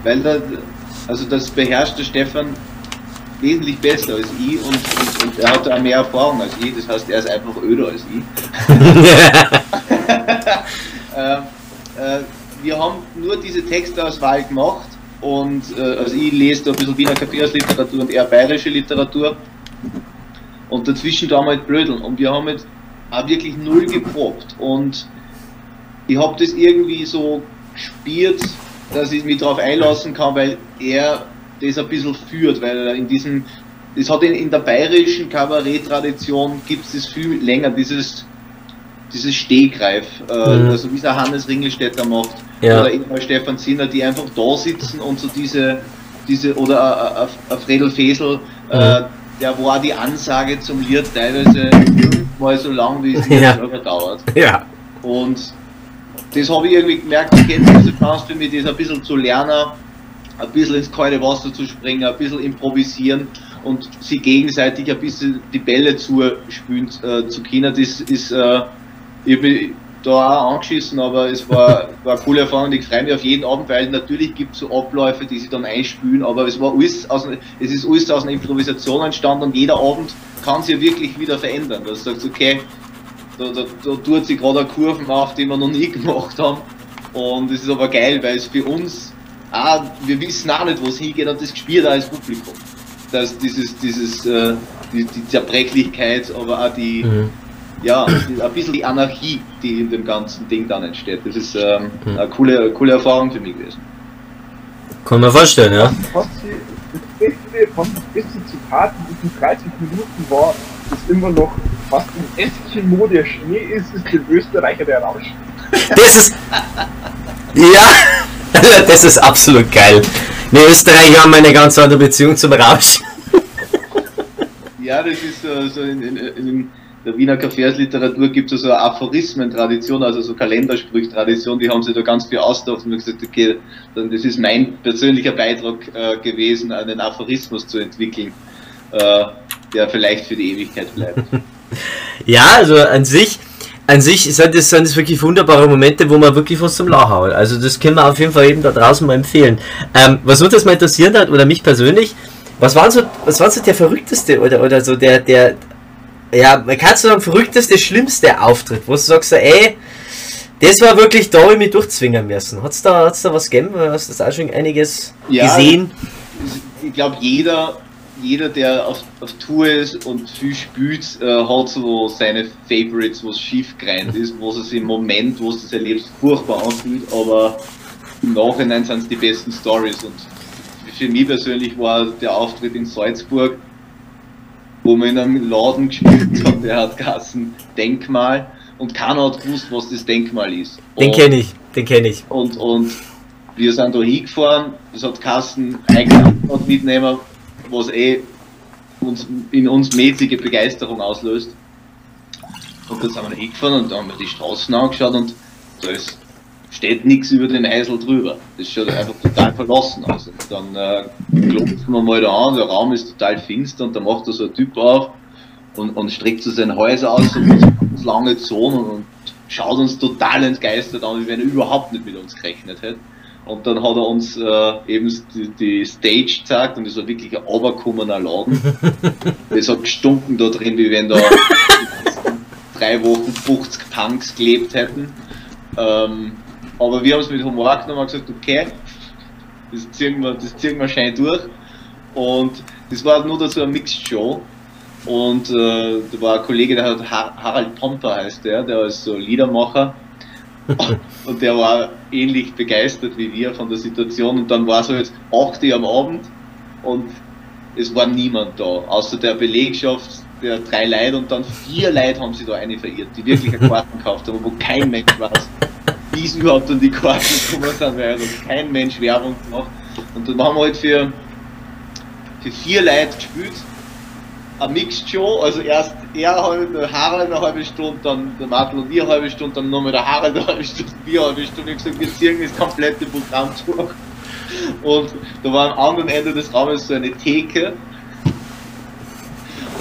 weil da, also das beherrscht der Stefan wesentlich besser als ich und, und, und er hat auch mehr Erfahrung als ich, das heißt, er ist einfach öder als ich. Ähm, äh, wir haben nur diese Textauswahl gemacht und äh, also ich lese da ein bisschen Wiener Kaffeeausliteratur und eher bayerische Literatur. Und dazwischen da mal blödeln. Und wir haben jetzt auch wirklich null geprobt. Und ich habe das irgendwie so gespielt, dass ich mich darauf einlassen kann, weil er das ein bisschen führt, weil in diesem, das hat in, in der bayerischen Kabarett-Tradition gibt es viel länger, dieses dieses Stehgreif, äh, Mhm. also wie es der Hannes Ringelstädter macht, Ja. oder eben Stefan Zinner, die einfach da sitzen und so diese, diese oder äh, äh, äh, Fredel Fesel, äh, Mhm. der war die Ansage zum Lied teilweise fünfmal so lang, wie es Ja. selber dauert. ja. Und das habe ich irgendwie gemerkt, das ist eine Chance für mich, das ein bisschen zu lernen, ein bisschen ins kalte Wasser zu springen, ein bisschen improvisieren und sie gegenseitig ein bisschen die Bälle zuspielen äh, zu können. Das ist, äh, ich bin da auch angeschissen, aber es war, war eine coole Erfahrung. Ich freue mich auf jeden Abend, weil natürlich gibt es so Abläufe, die sich dann einspülen, aber es war alles aus, es ist alles aus einer Improvisation entstanden und jeder Abend kann sich wirklich wieder verändern. Du sagst, okay, da, da, da tut sich gerade eine Kurven auf, die wir noch nie gemacht haben. Und es ist aber geil, weil es für uns auch, wir wissen auch nicht, wo es hingeht und das gespielt auch als Publikum. Dass dieses, dieses, äh, die, die Zerbrechlichkeit, aber auch die, Mhm. ja, die- ein bisschen die Anarchie, die in dem ganzen Ding dann entsteht. Das ist ähm, Mhm. eine coole, coole Erfahrung für mich gewesen. Kann man vorstellen, ja. Das beste Zitat in diesen 30 Minuten war, dass immer noch fast im Eskimo der Schnee ist, ist der Österreicher der Rausch. Das ist. Ja! Das ist absolut geil. Ne, Österreicher haben eine ganz andere Beziehung zum Rausch. Ja, das ist so, so in, in, in der Wiener Kaffeesliteratur gibt es so eine Aphorismen-Tradition, also so Kalendersprüch-Tradition, die haben sich da ganz viel ausgedacht und gesagt, okay, dann das ist mein persönlicher Beitrag äh, gewesen, einen Aphorismus zu entwickeln, äh, der vielleicht für die Ewigkeit bleibt. Ja, also an sich, an sich sind das, sind das wirklich wunderbare Momente, wo man wirklich was zum Lachen haut. Also das können wir auf jeden Fall eben da draußen mal empfehlen. Ähm, was uns das mal interessieren hat, oder mich persönlich, was war so, was war so der verrückteste oder, oder so der, der, ja, man kann sagen, verrückteste, schlimmste Auftritt, wo du sagst, ey, das war wirklich, da habe ich mich durchzwingen müssen. Hat's da, hat's da was gegeben? Hast du das auch schon einiges Ja. gesehen? ich glaube, jeder, jeder, der auf, auf Tour ist und viel spielt, äh, hat so seine Favorites, wo es schief gerannt ist, wo es im Moment, wo es erlebst, furchtbar anfühlt, aber im Nachhinein sind es die besten Stories. Und für mich persönlich war der Auftritt in Salzburg, wo man in einem Laden gespielt hat, der hat Gassen Denkmal und keiner hat gewusst, was das Denkmal ist. Den kenne ich, den kenne ich. und, und wir sind da hingefahren, es hat Kassen eigene mitnehmen, was eh uns, in uns mäßige Begeisterung auslöst. Und dann sind wir hingefahren und dann haben wir die Straßen angeschaut und da ist, steht nichts über den Eisel drüber. Das schaut einfach total verlassen aus. Und dann äh, klopfen wir mal da an, der Raum ist total finster und da macht da so ein Typ auf und, und streckt so sein Häuser aus und so ganz lange Zonen und schaut uns total entgeistert an, wie wenn er überhaupt nicht mit uns gerechnet hätte. Und dann hat er uns äh, eben die, die, Stage gezeigt und das war wirklich ein oberkommener Laden. Es hat gestunken da drin, wie wenn da drei Wochen 50 Punks gelebt hätten. Ähm, aber wir haben es mit Humor genommen und gesagt, okay, das ziehen wir, das ziehen wir schön durch. Und das war nur so eine Mixed Show. Und äh, da war ein Kollege, der hat Harald Pomper heißt der, der ist so Liedermacher. und der war ähnlich begeistert wie wir von der Situation. Und dann war es halt 8 Uhr am Abend und es war niemand da, außer der Belegschaft der drei Leute und dann vier Leute haben sie da eine verirrt, die wirklich eine Karten gekauft haben, wo kein Mensch weiß, wie sie überhaupt an die Karten gekommen sind, weil also kein Mensch Werbung gemacht. Und dann haben wir halt für, für vier Leute gespielt eine Mixed Show, also erst er der Harald eine halbe Stunde, dann der Martel und wir eine halbe Stunde, dann nochmal der Harald eine halbe Stunde, wir eine halbe Stunde. Ich gesagt, wir ziehen das komplette Programm durch. Und da war am anderen Ende des Raumes so eine Theke.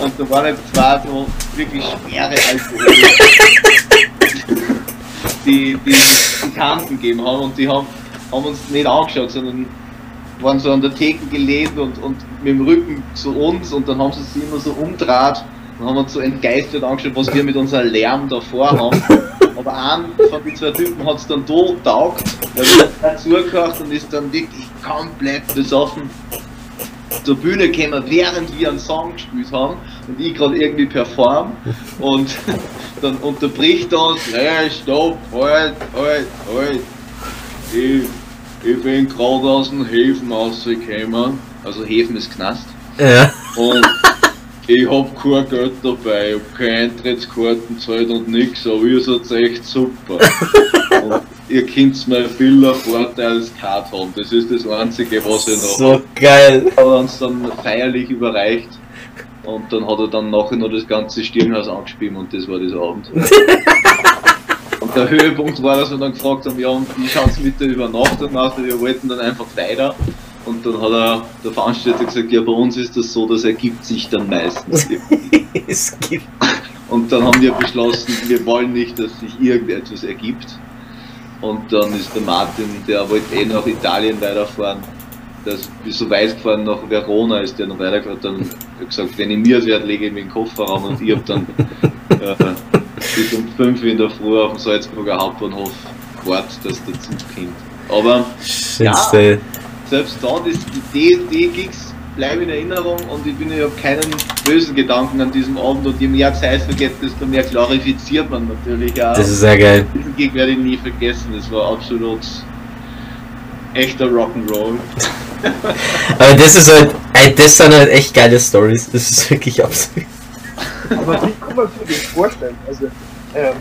Und da waren jetzt zwei so wirklich schwere Alkoholiker, die, die, die Kanten gegeben haben und die haben, haben uns nicht angeschaut, sondern waren so an der Theke gelehnt und, und mit dem Rücken zu uns und dann haben sie sich immer so umdraht und haben uns so entgeistert angeschaut, was wir mit unserem Lärm davor haben. Aber ein von den zwei Typen hat es dann da taugt, weil er zugehört und ist dann wirklich komplett besoffen zur Bühne gekommen, während wir einen Song gespielt haben und ich gerade irgendwie perform und dann unterbricht uns, hey, stopp, halt, halt, halt. Ich ich bin gerade aus dem Häfen rausgekommen. Also Häfen ist Knast. Ja. Und ich hab kein Geld dabei, ich hab keine Eintrittskarten zahlt und nix, aber ihr seid echt super. und ihr könnt mir viel Vorteilskarte haben. Das ist das einzige, was ich noch. So geil. Hat uns dann feierlich überreicht. Und dann hat er dann nachher noch das ganze Stirnhaus angespielt und das war das Abend. Und der Höhepunkt war, dass wir dann gefragt haben, ja, und wie schaut es mit der Übernachtung aus? Wir wollten dann einfach weiter. Und dann hat er, der Veranstalter gesagt, ja, bei uns ist das so, das ergibt sich dann meistens. es gibt. Und dann haben wir beschlossen, wir wollen nicht, dass sich irgendetwas ergibt. Und dann ist der Martin, der wollte eh nach Italien weiterfahren, der ist so weit gefahren nach Verona, ist der noch weitergefahren, dann hat gesagt, wenn ich mir werde, lege ich mich in den Kofferraum und ich habe dann äh, bis um 5 Uhr in der Früh auf dem Salzburger Hauptbahnhof gewartet, dass der Zug kommt. Aber ja, selbst da, das, die, die Gigs bleiben in Erinnerung und ich bin ja keinen bösen Gedanken an diesem Abend und je mehr Zeit vergeht, desto mehr klarifiziert man natürlich auch. Das ist sehr geil. Diesen Gig werde ich nie vergessen, das war absolut echter Rock'n'Roll. Aber das ist halt, das sind halt echt geile Stories, das ist wirklich absolut. Aber wie kann man sich das vorstellen? Also, ähm,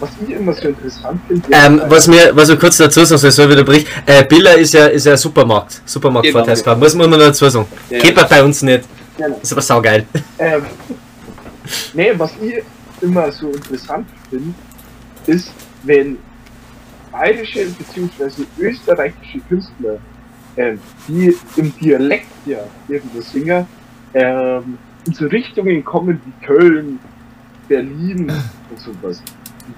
was ich immer so interessant finde. Ähm, was mir, was ich kurz dazu sagen soll, so wieder bricht, äh, Billa ist ja, ist ja Supermarkt, Supermarkt genau, ja. muss man nur dazu sagen. Ja, Geht ja. bei uns nicht. Genau. Ist aber saugeil. Ähm, nee, was ich immer so interessant finde, ist, wenn bayerische bzw. österreichische Künstler, ähm, die im Dialekt ja irgendwo singen, ähm, in so Richtungen kommen wie Köln, Berlin und sowas.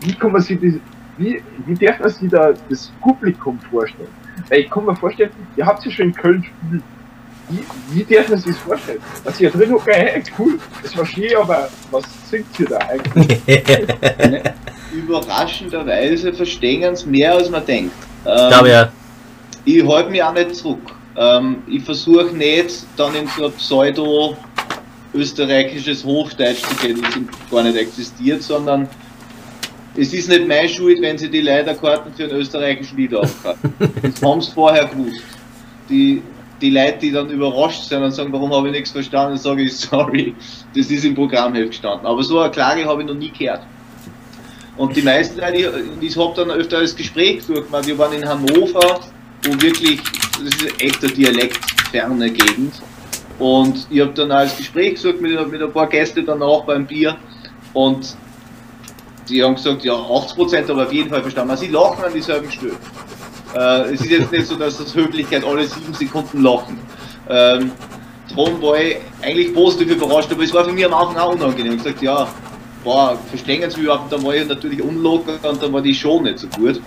Wie kann man sich das, wie, wie darf man sich da das Publikum vorstellen? Weil ich kann mir vorstellen, ihr habt ja schon in Köln gespielt. Wie, wie darf man sich das vorstellen? Dass ihr drin okay, hey, cool, das war schön, aber was singt ihr da eigentlich? Überraschenderweise verstehen es mehr als man denkt. Ähm, ich glaube ja. Ich halte mich auch nicht zurück. Ähm, ich versuche nicht dann in so ein Pseudo österreichisches Hochdeutsch zu gehen, das gar nicht existiert, sondern es ist nicht meine Schuld, wenn sie die Leiterkarten für einen österreichischen Lied aufkarten. Das haben sie vorher gewusst. Die, die Leute, die dann überrascht sind und sagen, warum habe ich nichts verstanden, sage ich, sorry, das ist im Programmheft gestanden. Aber so eine Klage habe ich noch nie gehört. Und die meisten Leute, ich habe dann öfter das Gespräch durchgemacht, wir waren in Hannover wo wirklich, das ist echt eine dialektferne Gegend. Und ich habe dann als Gespräch gesucht mit, mit ein paar Gästen danach beim Bier und die haben gesagt, ja 80% aber auf jeden Fall verstanden. Sie lachen an dieselben Stellen. Äh, es ist jetzt nicht so, dass das Höflichkeit alle sieben Sekunden lachen. Ähm, darum war ich eigentlich positiv überrascht, aber es war für mich am Anfang auch unangenehm. Ich gesagt, ja, boah, verstehen sie mich überhaupt? Dann war ich natürlich unlocker und dann war die Show nicht so gut.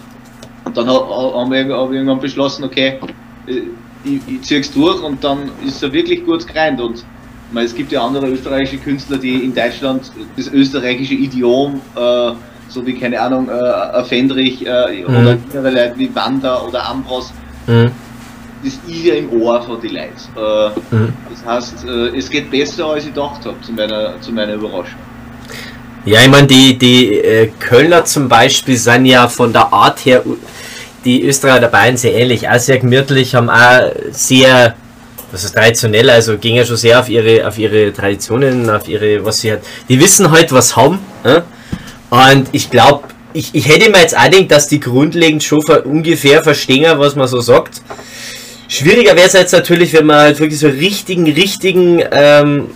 Und dann haben wir irgendwann beschlossen, okay, äh, ich, ich zieh's durch und dann ist er wirklich gut gereint und meine, es gibt ja andere österreichische Künstler, die in Deutschland das österreichische Idiom, äh, so wie, keine Ahnung, äh, Fendrich äh, mhm. oder andere Leute wie Wanda oder Ambros, mhm. das ist ja im Ohr von die Leute. Äh, mhm. Das heißt, äh, es geht besser, als ich gedacht habe, zu meiner, zu meiner Überraschung. Ja, ich meine, die, die äh, Kölner zum Beispiel sind ja von der Art her, die Österreicher dabei sehr ähnlich, auch sehr gemütlich, haben auch sehr das ist traditionell, also gehen ja schon sehr auf ihre, auf ihre Traditionen, auf ihre, was sie hat. Die wissen halt, was haben. Äh? Und ich glaube, ich, ich hätte mir jetzt auch gedacht, dass die grundlegend schon ungefähr verstehen, was man so sagt. Schwieriger wäre es jetzt natürlich, wenn man halt wirklich so richtigen, richtigen ähm,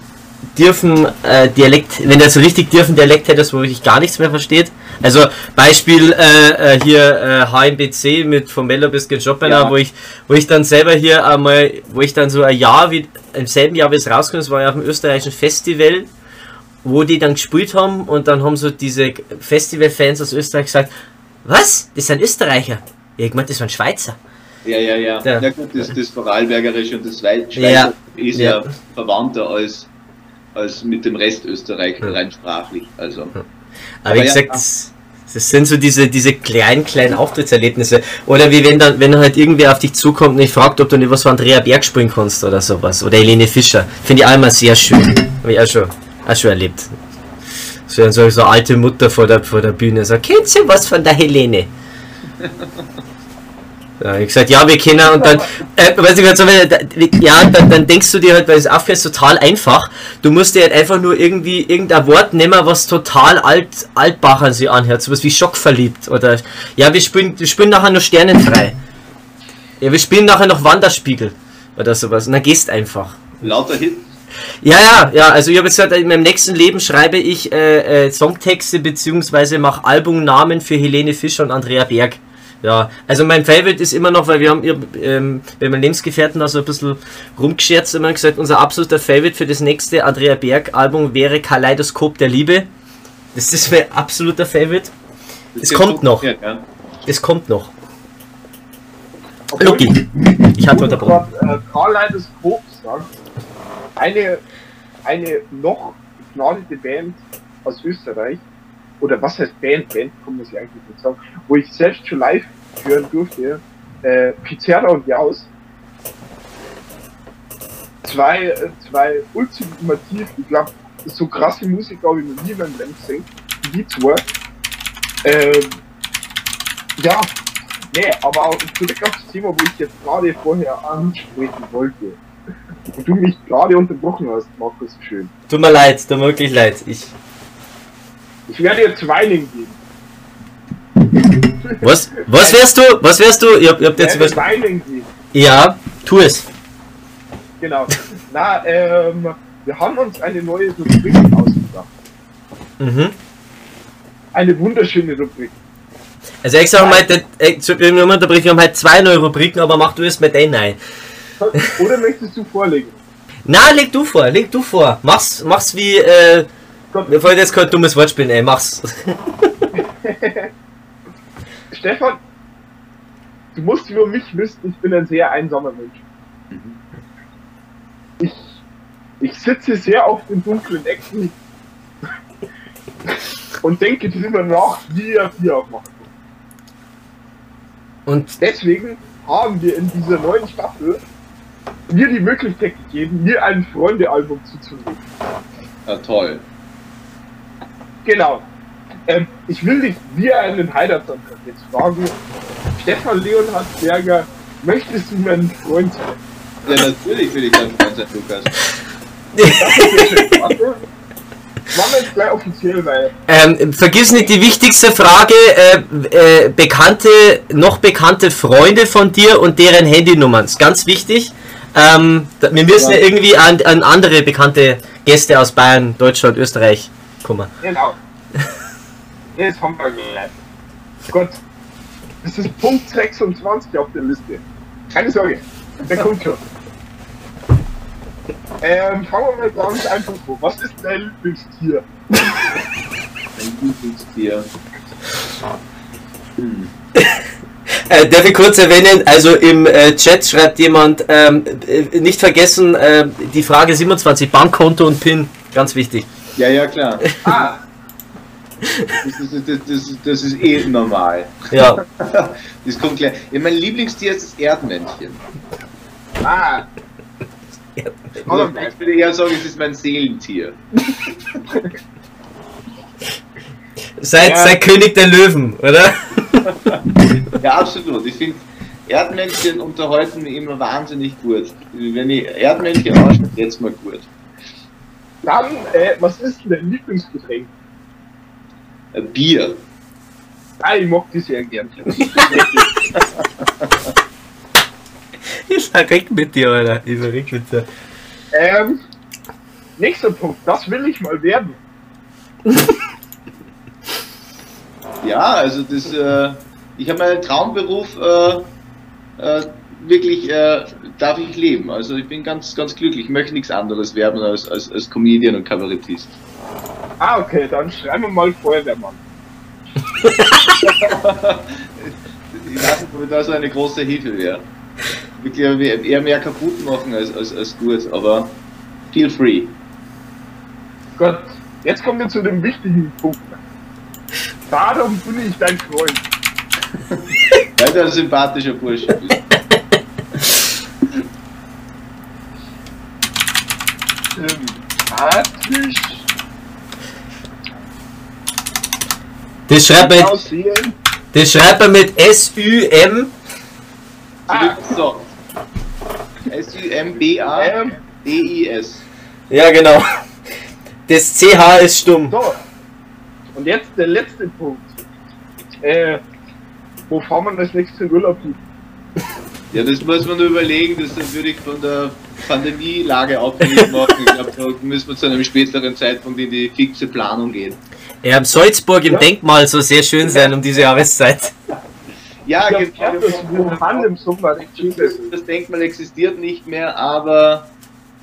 dürfen äh, Dialekt, wenn der so richtig dürfen Dialekt hätte, wo wirklich gar nichts mehr versteht. Also Beispiel äh, äh hier äh, HMBC mit vom Mello bis Chopiner, ja. wo ich wo ich dann selber hier einmal, wo ich dann so ein Jahr wie im selben Jahr wie es rauskommt, das war ja auf dem österreichischen Festival, wo die dann gespielt haben und dann haben so diese Festivalfans aus Österreich gesagt, was? Das sind Österreicher. Ja, ich meine, das waren Schweizer. Ja, ja, ja. Ja, ja gut, das, das Vorarlbergerische und das Schweizer ja. ist ja, ja verwandter als als mit dem Rest Österreich ja. rein sprachlich. Also. Aber, Aber wie gesagt, ja. das, das, sind so diese, diese kleinen, kleinen Auftrittserlebnisse. Oder wie wenn dann, wenn halt irgendwer auf dich zukommt und ich fragt, ob du nicht was von Andrea Berg springen kannst oder sowas. Oder Helene Fischer. Finde ich auch immer sehr schön. Habe ich auch schon, auch schon erlebt. So, so, so alte Mutter vor der, vor der Bühne sagt, kennst du was von der Helene? Ja, ich gesagt, ja, wir kennen und dann, äh, weißt du, so, ja, dann, dann denkst du dir halt, weil es aufhört, total einfach. Du musst dir halt einfach nur irgendwie irgendein Wort nehmen, was total alt, altbach an sie anhört, sowas wie schockverliebt oder, ja, wir spielen, wir spielen nachher nur Sternenfrei. Ja, wir spielen nachher noch Wanderspiegel oder sowas und dann gehst einfach. Lauter Hit. Ja, ja, ja, also ich habe jetzt gesagt, in meinem nächsten Leben schreibe ich äh, äh, Songtexte beziehungsweise mache Albumnamen für Helene Fischer und Andrea Berg. Ja, also mein Favorite ist immer noch, weil wir haben ähm, bei meinen Lebensgefährten also ein bisschen rumgescherzt und gesagt, unser absoluter Favorite für das nächste Andrea Berg Album wäre Kaleidoskop der Liebe. Das ist mein absoluter Favorite. Es kommt noch. Es kommt noch. Lucky. Ich hatte unterbrochen. Äh, Kaleidoskop sagt, eine, eine noch begnadete Band aus Österreich oder was heißt Band, Band kann man sich eigentlich nicht sagen, wo ich selbst schon live hören durfte, äh, Pizarra und Jaus. Zwei, äh, zwei ultimativ, ich glaube, so krasse Musiker habe ich noch nie beim Band gesehen, die zwei. Ähm, ja, nee, aber auch zurück auf das Thema, wo ich jetzt gerade vorher ansprechen wollte. Und du mich gerade unterbrochen hast, Markus, schön. Tut mir leid, tut mir wirklich leid. Ich ich werde jetzt Weining geben. Was? Was wärst du? Was wärst du? Ihr, ihr habt jetzt was. Weining geben. Ja, tu es. Genau. Na, ähm, wir haben uns eine neue Rubrik ausgedacht. Mhm. Eine wunderschöne Rubrik. Also ich sag mal, ich, wir haben halt zwei neue Rubriken, aber mach du es mit denen ein. Oder möchtest du vorlegen? Na, leg du vor, leg du vor. Mach's, mach's wie, äh, mir fällt jetzt kein dummes Wort spielen, ey, mach's. Stefan, du musst über mich wissen, ich bin ein sehr einsamer Mensch. Ich, ich sitze sehr auf den dunklen Ecken und denke drüber nach, wie er Bier aufmachen kann. Und deswegen haben wir in dieser neuen Staffel mir die Möglichkeit gegeben, mir ein Freunde-Album zuzulegen. Ja, toll. Genau. Ähm, ich will dich wie einen Heidersson jetzt fragen. Stefan Leonhard Berger, möchtest du mein Freund sein? Ja, natürlich will ich dein Freund sein, Lukas. Machen wir jetzt gleich offiziell, weil. Ähm, vergiss nicht die wichtigste Frage: äh, äh, bekannte, noch bekannte Freunde von dir und deren Handynummern. Ist ganz wichtig. Ähm, wir müssen ja, Ja. irgendwie an, an andere bekannte Gäste aus Bayern, Deutschland, Österreich kommen. Genau. Jetzt haben wir gleich. Gott. Das ist Punkt 26 auf der Liste. Keine Sorge. Der kommt schon. Ähm, fangen wir mal ganz einfach an. Was ist dein Lieblingstier? Ein Lieblingstier. Hm. Äh, darf ich kurz erwähnen, also im äh, Chat schreibt jemand, ähm, äh, nicht vergessen, äh, die Frage 27, Bankkonto und PIN, ganz wichtig. Ja, ja, klar. Ah, Das ist, das, das, das ist eh normal. Ja, Das kommt gleich. Ja, mein Lieblingstier ist das Erdmännchen. ah. Oder ich würde eher sagen, es ist mein Seelentier. seid, Ja. seid König der Löwen, oder? Ja, absolut. Ich finde, Erdmännchen unterhalten mich immer wahnsinnig gut. Wenn ich Erdmännchen anschaue, jetzt mal gut. Dann, äh, was ist denn dein Lieblingsgetränk? Ein Bier. Ah, ich mag die sehr gern. Ich verreck mit dir, Alter. Ich verreck mit dir. ähm, nächster Punkt. Das will ich mal werden. Ja, also das, äh, ich habe meinen Traumberuf äh, äh, wirklich, äh, darf ich leben. Also ich bin ganz, ganz glücklich. Ich möchte nichts anderes werden als, als, als Comedian und Kabarettist. Ah, okay, dann schreiben wir mal Feuerwehrmann. Ich weiß nicht, ob da so eine große Hilfe wäre. Wirklich eher- eher mehr kaputt machen als, als, als gut, aber feel free. Gott, jetzt kommen wir zu dem wichtigen Punkt. Darum bin ich dein Freund. Weil du ein sympathischer Bursche bist. Sympathisch Das schreibt man, das schreibt man mit S-U-M. Ah, So. S-U-M-B-A-D-I-S. Ja, genau. Das CH ist stumm. so. Und jetzt der letzte Punkt. Äh, wo fahren wir das nächste Urlaub hin? Ja, das muss man nur überlegen, das würde ich von der Pandemielage abhängig machen. Ich glaube, da müssen wir zu einem späteren Zeitpunkt in die fixe Planung gehen. Ja, Salzburg im Ja. Denkmal soll sehr schön sein um diese Jahreszeit. Ja, Ja, genau. das im Das, Denkmal existiert nicht mehr, aber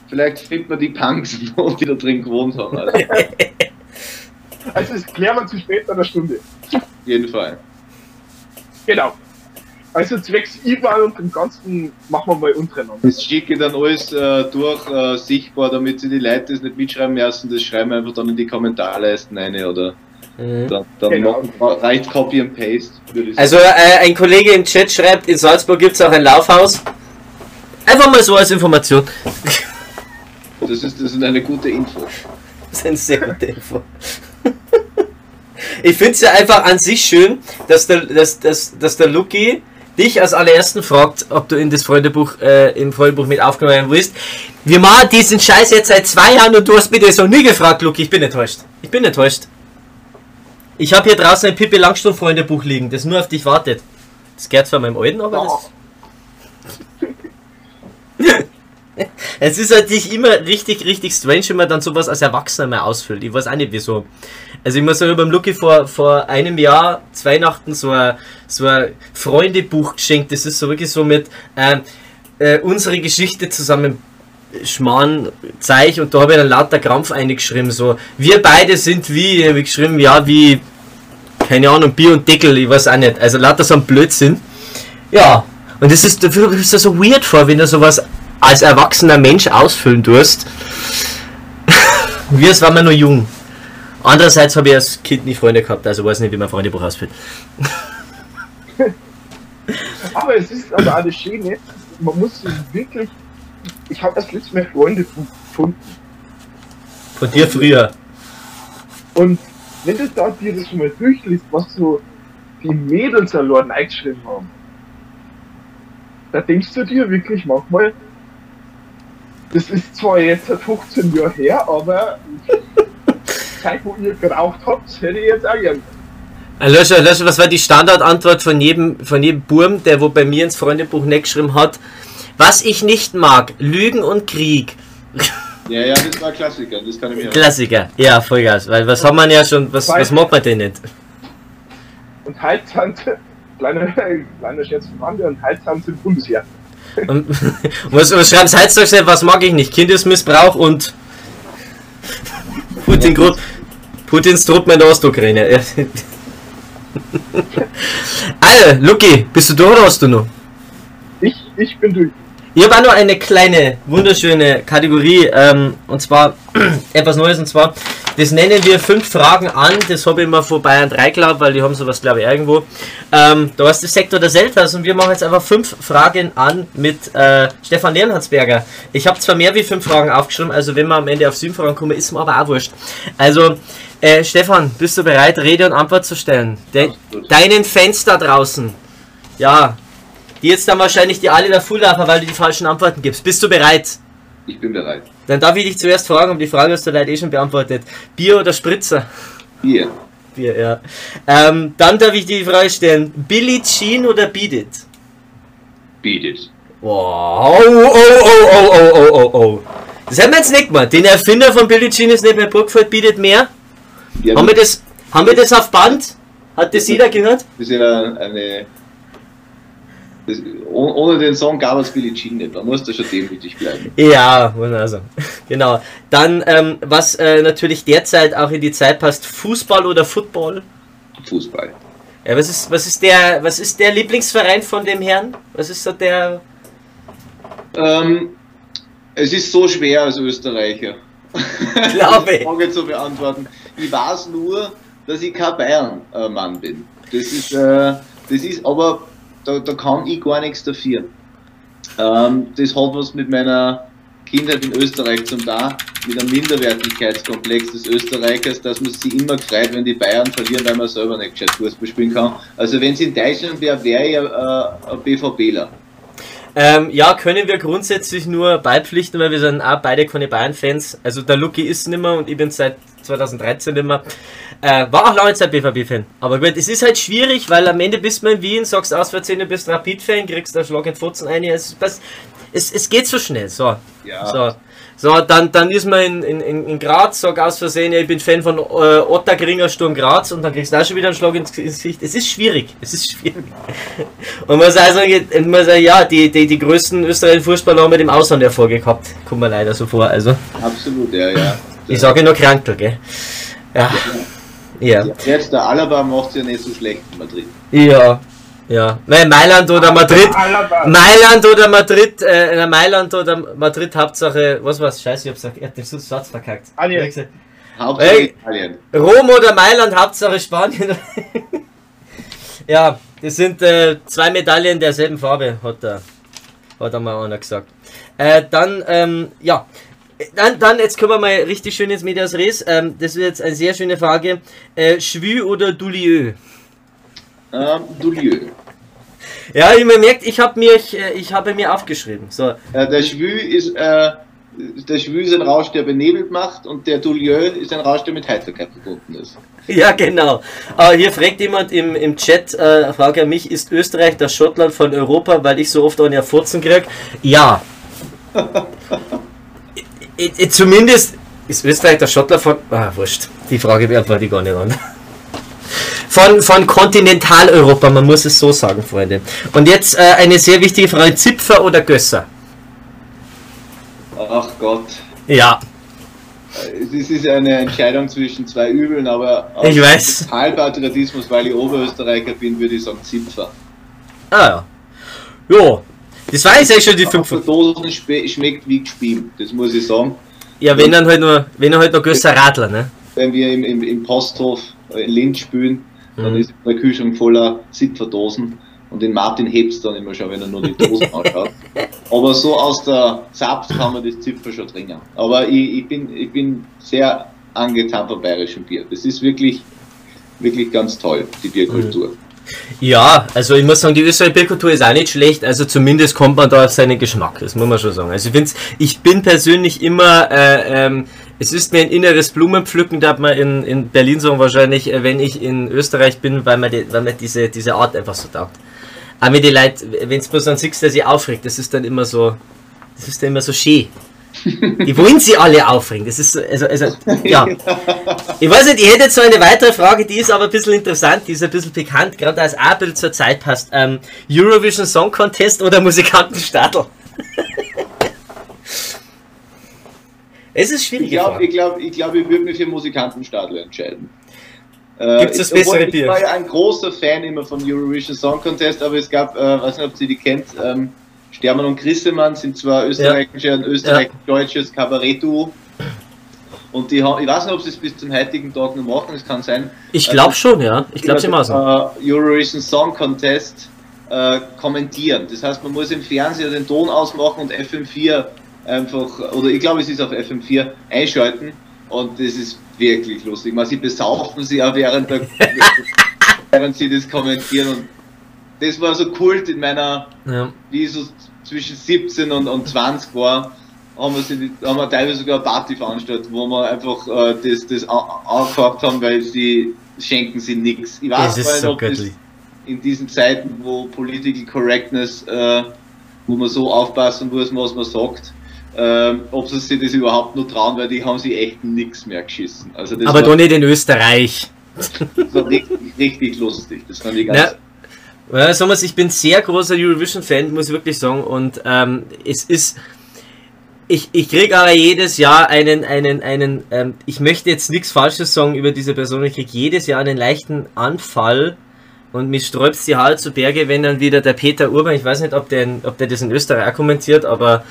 vielleicht findet man die Punks, noch, die da drin gewohnt haben. Also, auf Also, das klären wir zu spät einer Stunde. jeden Fall. Genau. Also, zwecks IBAN und dem Ganzen machen wir mal untereinander. Das schicke dann alles äh, durch äh, sichtbar, damit sie die Leute das nicht mitschreiben müssen. Das schreiben wir einfach dann in die Kommentarleisten rein oder Mhm. dann, dann Genau. machen- reicht Copy and Paste. Also äh, ein Kollege im Chat schreibt, in Salzburg gibt es auch ein Laufhaus. Einfach mal so als Information. das, ist, das ist eine gute Info. Das ist eine sehr gute Info. Ich finde es ja einfach an sich schön, dass der, dass, dass, dass der Lucky dich als allerersten fragt, ob du in das Freundebuch, äh, im Freundebuch mit aufgenommen wirst. Wir machen diesen Scheiß jetzt seit zwei Jahren und du hast mich das noch nie gefragt, Lucky. Ich bin enttäuscht. Ich bin enttäuscht. Ich habe hier draußen ein Pippi Langstrumpf Freundebuch liegen, das nur auf dich wartet. Das gehört zwar meinem alten, aber das... Es ist halt nicht immer richtig, richtig strange, wenn man dann sowas als Erwachsener mal ausfüllt. Ich weiß auch nicht wieso. Also ich muss sagen, beim Lucky vor, vor einem Jahr, Weihnachten, so ein, so ein Freundebuch geschenkt. Das ist so wirklich so mit ähm, äh, unsere Geschichte zusammen schmarrn zeig und da habe ich dann lauter Krampf eingeschrieben. So, wir beide sind wie, habe ich geschrieben, ja, wie, keine Ahnung, Bier und Deckel, ich weiß auch nicht. Also lauter so ein Blödsinn. Ja, und das ist, dafür ist das so weird vor, wenn du sowas als erwachsener Mensch ausfüllen tust. Wie es war man nur jung. Andererseits habe ich als Kind nie Freunde gehabt, also weiß nicht, wie man Freundebuch ausfüllt. Aber es ist aber alles Schöne. Man muss sich wirklich. Ich habe das letzte Mal Freunde gefunden. Von dir früher. Und wenn du da dir das mal durchliest, was so die Mädels allein eingeschrieben haben, da denkst du dir wirklich manchmal, das ist zwar jetzt seit 15 Jahre her, aber Zeit, wo ihr geraucht habt, hätte ich jetzt auch gern. Äh, Löscher, Löscher, was war die Standardantwort von jedem, von jedem Burm, der wo bei mir ins Freundebuch nicht geschrieben hat? Was ich nicht mag, Lügen und Krieg. Ja, ja, das war Klassiker, das kann ich mir Klassiker, ja, Vollgas, weil was haben wir ja schon, was, was mag man denn nicht? Und Heiztante, kleine, kleine Scherz von Rande, und Heiztante Bundesheer. Und, was, was schreibt Heiztag, was mag ich nicht? Kindesmissbrauch und Putin, Grund, Putins Truppen in der Ostukraine. Alter, Lucky, bist du da oder hast du noch? Ich, ich bin durch. Ich habe auch noch eine kleine, wunderschöne Kategorie, ähm, und zwar etwas Neues, und zwar, das nennen wir fünf Fragen an, das habe ich mal vor Bayern 3 geglaubt, weil die haben sowas, glaube ich, irgendwo. Ähm, da ist der Sektor der Selters und wir machen jetzt einfach fünf Fragen an mit äh, Stefan Leonhardsberger. Ich habe zwar mehr wie fünf Fragen aufgeschrieben, also wenn wir am Ende auf sieben Fragen kommen, ist mir aber auch wurscht. Also, äh, Stefan, bist du bereit, Rede und Antwort zu stellen? De deinen Fans da draußen. Ja, die jetzt dann wahrscheinlich die alle da Fulllafer, weil du die falschen Antworten gibst. Bist du bereit? Ich bin bereit. Dann darf ich dich zuerst fragen, um die Frage hast du leider eh schon beantwortet. Bier oder Spritzer? Hier, Bier, ja. Ähm, dann darf ich die Frage stellen, Billie Jean oder Beat It? beat it. Wow, oh, oh, oh, oh, oh, oh, oh. Das haben wir jetzt nicht gemacht. Den Erfinder von Billie Jean ist nicht mehr Burgfeld Beat It mehr. Ja, Haben wir das, haben wir das auf Band? Hat das jeder gehört? Das ist ja eine. Das, oh- ohne den Song gab es Billie Jean nicht, da musst du schon demütig bleiben. Ja, sagen. Genau. Dann, ähm, was äh, natürlich derzeit auch in die Zeit passt, Fußball oder Football? Fußball. Ja, was ist, was ist der, was ist der Lieblingsverein von dem Herrn? Was ist so der? Ähm, es ist so schwer als Österreicher. Glaube ich. Frage zu beantworten. Ich weiß nur, dass ich kein Bayern-Mann bin. Das ist, äh, das ist aber, da, da kann ich gar nichts dafür. Ähm, das hat was mit meiner Kindheit in Österreich zum da, mit einem Minderwertigkeitskomplex des Österreichers, dass man sich immer freut, wenn die Bayern verlieren, weil man selber nicht gescheit Fußball spielen kann. Also wenn es in Deutschland wäre, wäre ich äh, ein BVBler. Ähm, ja, können wir grundsätzlich nur beipflichten, weil wir sind auch beide keine Bayern-Fans. Also der Lucky ist nimmer und ich bin seit 2013 nimmer. Äh, war auch lange Zeit BVB-Fan. Aber gut, es ist halt schwierig, weil am Ende bist du in Wien, sagst aus Versehen, du bist Rapid-Fan, kriegst einen Schlag in die Pfotzen ein. Es, es, es, geht so schnell. So. Ja. So. So, dann, dann ist man in, in, in Graz, sag aus Versehen, ja, ich bin Fan von äh, Ottergringer Sturm Graz und dann kriegst du auch schon wieder einen Schlag ins Gesicht. Es ist schwierig, es ist schwierig. Und man sagt, also, man sagt ja, die, die, die größten österreichischen Fußballer haben mit dem Ausland Erfolg gehabt. Kommt mir leider so vor, also. Absolut, ja, ja. Ich sage nur Krankel, gell? Ja. Ja. Jetzt der Alaba macht es ja nicht so schlecht in Madrid. Ja. Ja. Nein, Mailand oder Madrid. Alaba. Mailand oder Madrid, äh, Mailand oder Madrid, Hauptsache, was war's? Scheiße, ich hab's ich hab den Satz verkackt. Hab gesagt, Hauptsache Hey. Italien. Rom oder Mailand, Hauptsache Spanien. ja, das sind äh, zwei Medaillen derselben Farbe, hat er, hat er mal einer gesagt. Äh, dann, ähm, ja. Dann, dann, jetzt kommen wir mal richtig schön ins Medias Res. Ähm, das ist jetzt eine sehr schöne Frage. Äh, Schwü oder Dulieu? Ähm, Dulieu. Ja, ich man merkt, ich habe mir, äh, ich habe mir aufgeschrieben. So, Äh, der Schwü ist, äh, der Schwü ist ein Rausch, der benebelt macht und der Dulieu ist ein Rausch, der mit Heiterkeit verbunden ist. Ja, genau. Aber hier fragt jemand im, im Chat, äh, frage an mich, ist Österreich das Schottland von Europa, weil ich so oft an ihr Furzen krieg? Ja. I, I, zumindest ist Österreich das Schottland von... Ah, wurscht. Die Frage beantworte ich gar nicht an. Von, von Kontinentaleuropa, man muss es so sagen, Freunde. Und jetzt äh, eine sehr wichtige Frage, Zipfer oder Gösser? Ach Gott. Ja. Es ist eine Entscheidung zwischen zwei Übeln, aber aus Ich weiß. Halbpatriotismus, weil ich Oberösterreicher bin, würde ich sagen Zipfer. Ah ja. Jo. Das war jetzt eigentlich schon die Auf fünf. der Dosen spe- schmeckt wie gespielt, das muss ich sagen. Ja, wenn dann halt nur, wenn dann halt noch Gösser Radler, ne? Wenn wir im, im, im Posthof in Linz spielen, dann Mhm. ist der Kühlschrank voller Zipferdosen und den Martin hebt's dann immer schon, wenn er nur die Dosen anschaut. Aber so aus der Saft kann man das Zipfer schon trinken. Aber ich, ich, bin, ich bin sehr angetan vom bayerischen Bier. Das ist wirklich, wirklich ganz toll, die Bierkultur. Ja, also ich muss sagen, die österreichische Bierkultur ist auch nicht schlecht, also zumindest kommt man da auf seinen Geschmack, das muss man schon sagen. Also ich, find's, ich bin persönlich immer äh, ähm, es ist mir ein inneres Blumenpflücken, da hat man in, in Berlin sagen wahrscheinlich, äh, wenn ich in Österreich bin, weil man, die, weil man diese, diese Art einfach so taugt. Aber die Leute, wenn es bloß dann siehst, der sich aufregt, das ist dann immer so, das ist dann immer so schön. Die wollen sie alle aufregen. Das ist so, also, also, ja. Ich weiß nicht, ich hätte jetzt so eine weitere Frage, die ist aber ein bisschen interessant, die ist ein bisschen bekannt, gerade als bisschen zur Zeit passt. Ähm, Eurovision Song Contest oder Musikantenstadel? es ist schwierig. Ich glaube, ich, glaub, ich, glaub, ich würde mich für Musikantenstadel entscheiden. Gibt es das bessere Bier? Ich war ja ein großer Fan immer vom Eurovision Song Contest, aber es gab, äh, weiß nicht, ob Sie die kennt, ähm, Stermann und Grissemann sind zwar österreichische ja. und österreichisch-deutsches ja. Kabarettduo. Und die haben, ich weiß nicht, ob sie es bis zum heutigen Tag noch machen, es kann sein. Ich glaube äh, schon, ja. Ich glaube, sie machen äh, Eurovision Song Contest äh, kommentieren. Das heißt, man muss im Fernseher den Ton ausmachen und FM4 einfach, oder ich glaube, es ist auf FM4 einschalten und das ist wirklich lustig. Man, sie besaufen sie auch während, der, während sie das kommentieren und das war so Kult in meiner, ja. wie so zwischen 17 und, und 20 war, haben wir, sie, haben wir teilweise sogar eine Party veranstaltet, wo wir einfach äh, das, das angekauft haben, weil sie schenken sie nichts. Ich weiß nicht, so ob das in diesen Zeiten, wo Political Correctness, äh, wo man so aufpassen muss, was man sagt, ähm, ob sie sich das überhaupt nur trauen, weil die haben sich echt nichts mehr geschissen. Also Aber doch nicht in Österreich. Das war richtig, richtig lustig. Das fand ich ganz. Na, ja, sagen ich bin sehr großer Eurovision-Fan, muss ich wirklich sagen. Und ähm, es ist. Ich, ich kriege aber jedes Jahr einen, einen, einen, ähm, ich möchte jetzt nichts Falsches sagen über diese Person, ich kriege jedes Jahr einen leichten Anfall und mich sträubt die Haare zu Berge, wenn dann wieder der Peter Urban, ich weiß nicht, ob der, ob der das in Österreich auch kommentiert, aber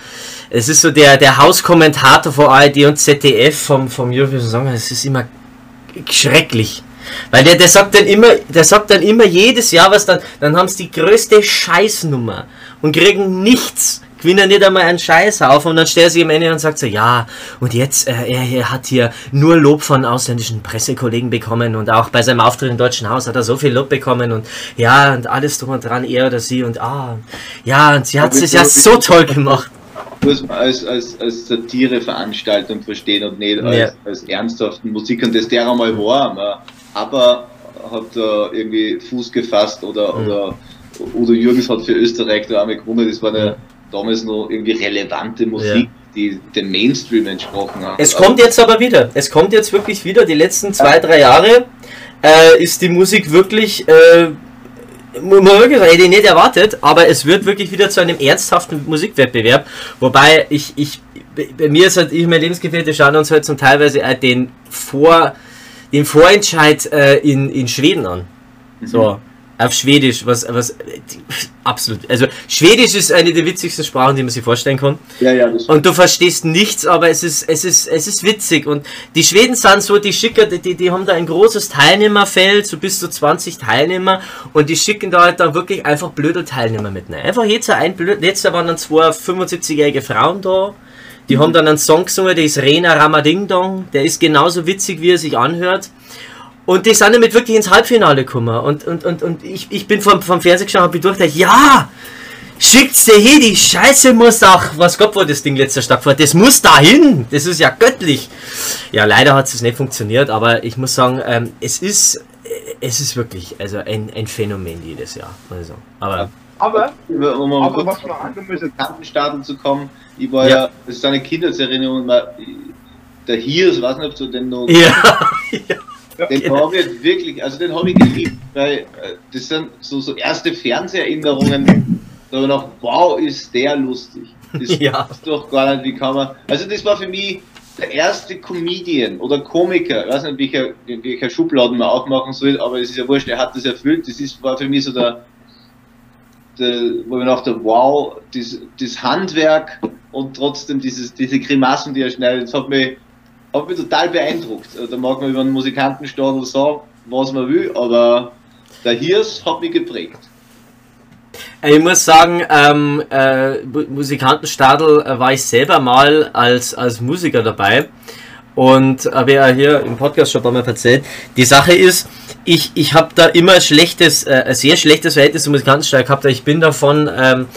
es ist so der, der Hauskommentator von ARD und ZDF vom, vom Eurovision Song, es ist immer schrecklich. Weil der, der sagt dann immer, der sagt dann immer jedes Jahr was dann, dann haben sie die größte Scheißnummer und kriegen nichts. Gewinnen nicht einmal einen Scheiß auf und dann stellt sie am Ende und sagt so, ja, und jetzt, äh, er, er hat hier nur Lob von ausländischen Pressekollegen bekommen und auch bei seinem Auftritt im Deutschen Haus hat er so viel Lob bekommen und ja, und alles drum und dran, er oder sie und ah, ja, und sie hat es ja so toll gemacht muss man als, als, als Satireveranstaltung verstehen und nicht als, ja. als ernsthaften Musik. Und das der einmal war. Aber hat da irgendwie Fuß gefasst oder, mhm. oder Udo Jürgens hat für Österreich da einmal gewonnen. Das war eine damals noch irgendwie relevante Musik. Ja. Die dem Mainstream entsprochen hat. Es kommt jetzt aber wieder. Es kommt jetzt wirklich wieder. Die letzten zwei, drei Jahre äh, ist die Musik wirklich äh, muss man wirklich sagen, hätte ich nicht erwartet, aber es wird wirklich wieder zu einem ernsthaften Musikwettbewerb. Wobei ich, ich bei mir ist halt, ich mein Lebensgefährte schauen uns halt zum Teilweise den Vor, den Vorentscheid äh, in, in Schweden an. Mhm. So auf Schwedisch, was, was absolut. Also Schwedisch ist eine der witzigsten Sprachen, die man sich vorstellen kann. Ja, ja, und du verstehst nichts, aber es ist, es ist, es ist witzig. Und die Schweden sind so, die schicken, die, die haben da ein großes Teilnehmerfeld, so bis zu 20 Teilnehmer, und die schicken da halt dann wirklich einfach blöde Teilnehmer mit. Ne? Einfach jetzt ein blöd, letzter waren dann zwei 75-jährige Frauen da. Die haben dann einen Song gesungen, der ist Rena Ramading Dong, der ist genauso witzig, wie er sich anhört. Und die sind damit wirklich ins Halbfinale gekommen. Und, und, und, und ich, ich bin vom, vom Fernseher geschaut und bin durch, ja, schickt's dir hier, die Scheiße muss auch, was Gott wo das Ding letzter stattfand, das muss dahin, das ist ja göttlich. Ja, leider hat es nicht funktioniert, aber ich muss sagen, ähm, es ist, es ist wirklich, also ein, ein Phänomen jedes Jahr, also, aber... Aber, um mal aber kurz was man an müssen, Kantenstaaten zu kommen, ich war ja, ja das ist eine Kindheitserinnerung, der Hirs, weiß nicht, ob du den noch... Ja, ja. Den genau. habe ich wirklich, also den habe ich geliebt, weil äh, das sind so, so erste Fernseherinnerungen, da habe ich gedacht, wow, ist der lustig. Das ja. ist doch gar nicht, wie kann man. Also das war für mich der erste Comedian oder Komiker, ich weiß nicht, welcher, welcher Schubladen man aufmachen soll, aber es ist ja wurscht, er hat das erfüllt. Das ist, war für mich so der, wo ich dachte, wow, das, das Handwerk und trotzdem dieses, diese Grimassen, die er schneidet, das hat mich hat mich total beeindruckt. Äh, da mag man über einen Musikantenstadel sagen, was man will, aber der Hirs hat mich geprägt. Ich muss sagen, ähm, äh, Musikantenstadel äh, war ich selber mal als, als Musiker dabei und habe ja hier im Podcast schon ein paar Mal erzählt. Die Sache ist, ich, ich habe da immer schlechtes, äh, sehr schlechtes Verhältnis zum Musikantenstadel gehabt. Ich bin davon ähm,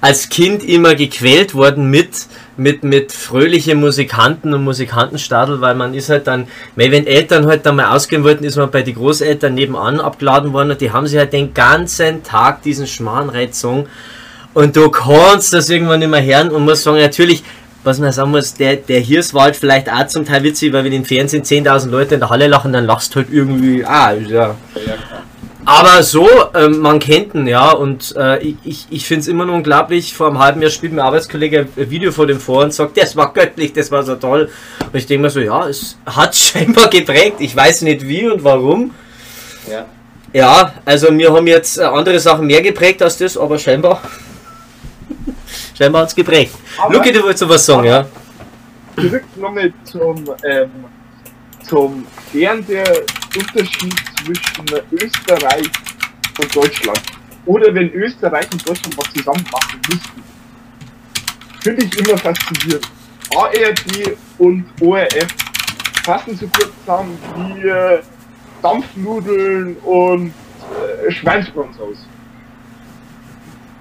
als Kind immer gequält worden mit, mit, mit fröhlichen Musikanten und Musikantenstadel, weil man ist halt dann, wenn Eltern halt dann mal ausgehen wollten, ist man bei den Großeltern nebenan abgeladen worden und die haben sich halt den ganzen Tag diesen Schmarrnreizung und du kannst das irgendwann nicht mehr hören und muss sagen, natürlich, was man sagen muss, der, der Hirswald vielleicht auch zum Teil witzig, weil wenn im Fernsehen 10.000 Leute in der Halle lachen, dann lachst du halt irgendwie, ah, ja. Aber so, ähm, man kennt ihn, ja, und äh, ich, ich finde es immer noch unglaublich. Vor einem halben Jahr spielt mein Arbeitskollege ein Video vor dem vor und sagt, das war göttlich, das war so toll. Und ich denke mir so, ja, es hat scheinbar geprägt. Ich weiß nicht wie und warum. Ja. Ja, also wir haben jetzt äh, andere Sachen mehr geprägt als das, aber scheinbar. scheinbar hat es geprägt. Luki, du wolltest was sagen, ja? Zurück nochmal zum, ähm, zum Fernseherunterschied zwischen Österreich und Deutschland. Oder wenn Österreich und Deutschland was zusammen machen müssten. Finde ich immer faszinierend. ARD und ORF fassen so kurz zusammen wie äh, Dampfnudeln und äh, Schweinsbrons aus.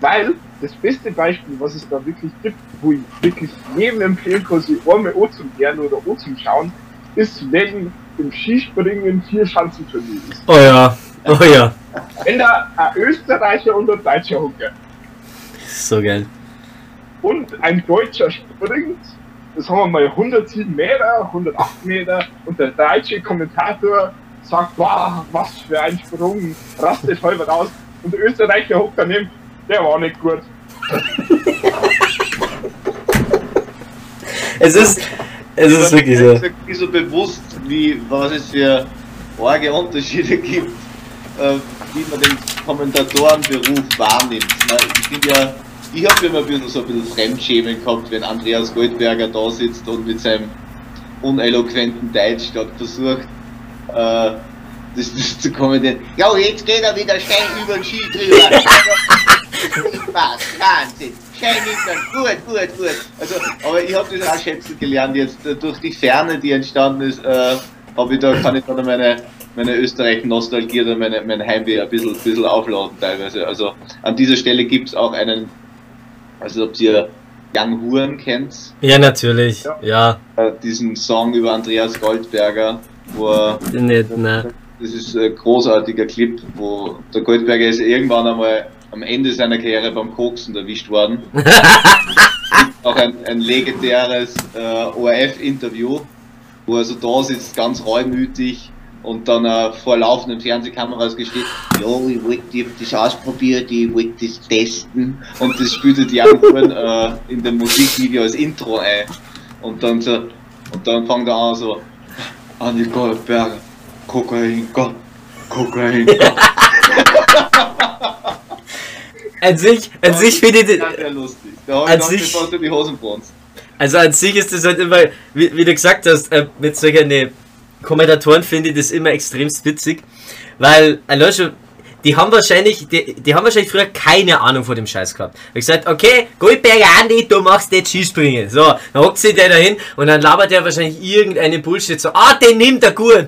Weil das beste Beispiel, was es da wirklich gibt, wo ich wirklich jedem empfehlen kann, sich einmal O zum Lernen oder O zum Schauen, ist, wenn im Skispringen vier Schanzenturnier ist. Oh ja, oh ja. Wenn da ein Österreicher und ein Deutscher hocken. So geil. Und ein Deutscher springt, das haben wir mal 107 Meter, 108 Meter, und der deutsche Kommentator sagt, wow, was für ein Sprung, rastet halber raus. Und der Österreicher hockt daneben, der war nicht gut. Es ist, es ist wirklich so. Ich so bewusst, wie, was es für arge Unterschiede gibt, äh, wie man den Kommentatorenberuf wahrnimmt. Ich finde ja, ich habe immer ein bisschen so ein bisschen Fremdschämen gehabt, wenn Andreas Goldberger da sitzt und mit seinem uneloquenten Deutsch dort versucht, äh, das, das zu kommentieren. Ja, jetzt geht er wieder schnell über den Ski drüber. Wahnsinn. Schön gut, gut, gut. Also, aber ich habe das auch schätzen gelernt jetzt äh, durch die Ferne, die entstanden ist, äh, ich da, kann ich da meine, meine Österreich-Nostalgie oder meine, mein Heimweh ein bisschen, bisschen aufladen teilweise. Also an dieser Stelle gibt es auch einen, also ob ihr Jan Huren kennt. Ja, natürlich, ja. ja. Äh, diesen Song über Andreas Goldberger, wo er, Nicht, ne. Das ist ein großartiger Clip, wo der Goldberger ist irgendwann einmal am Ende seiner Karriere beim Koksen erwischt worden. auch ein, ein legendäres äh, ORF-Interview, wo er so da sitzt, ganz reumütig und dann äh, vor laufenden Fernsehkameras gesteht, ja, ich wollte das ausprobieren, ich wollte das testen. Und das spielte die anderen äh, in dem Musikvideo als Intro ein. Und dann so, und dann fängt er an so, Annika Goldberger, Kokain, Kokain, an sich, an sich finde ich. Das lustig. Da an sich, du die Hosen Also an sich ist das halt immer, wie, wie du gesagt hast, äh, mit solchen ne, Kommentatoren finde ich das immer extremst witzig, weil allein schon, die haben wahrscheinlich, die, die haben wahrscheinlich früher keine Ahnung von dem Scheiß gehabt. Ich gesagt, okay, Goldberger Andi, du machst jetzt Skispringen. So, dann hockt sich der da hin und dann labert der wahrscheinlich irgendeine Bullshit so, ah, den nimmt er gut.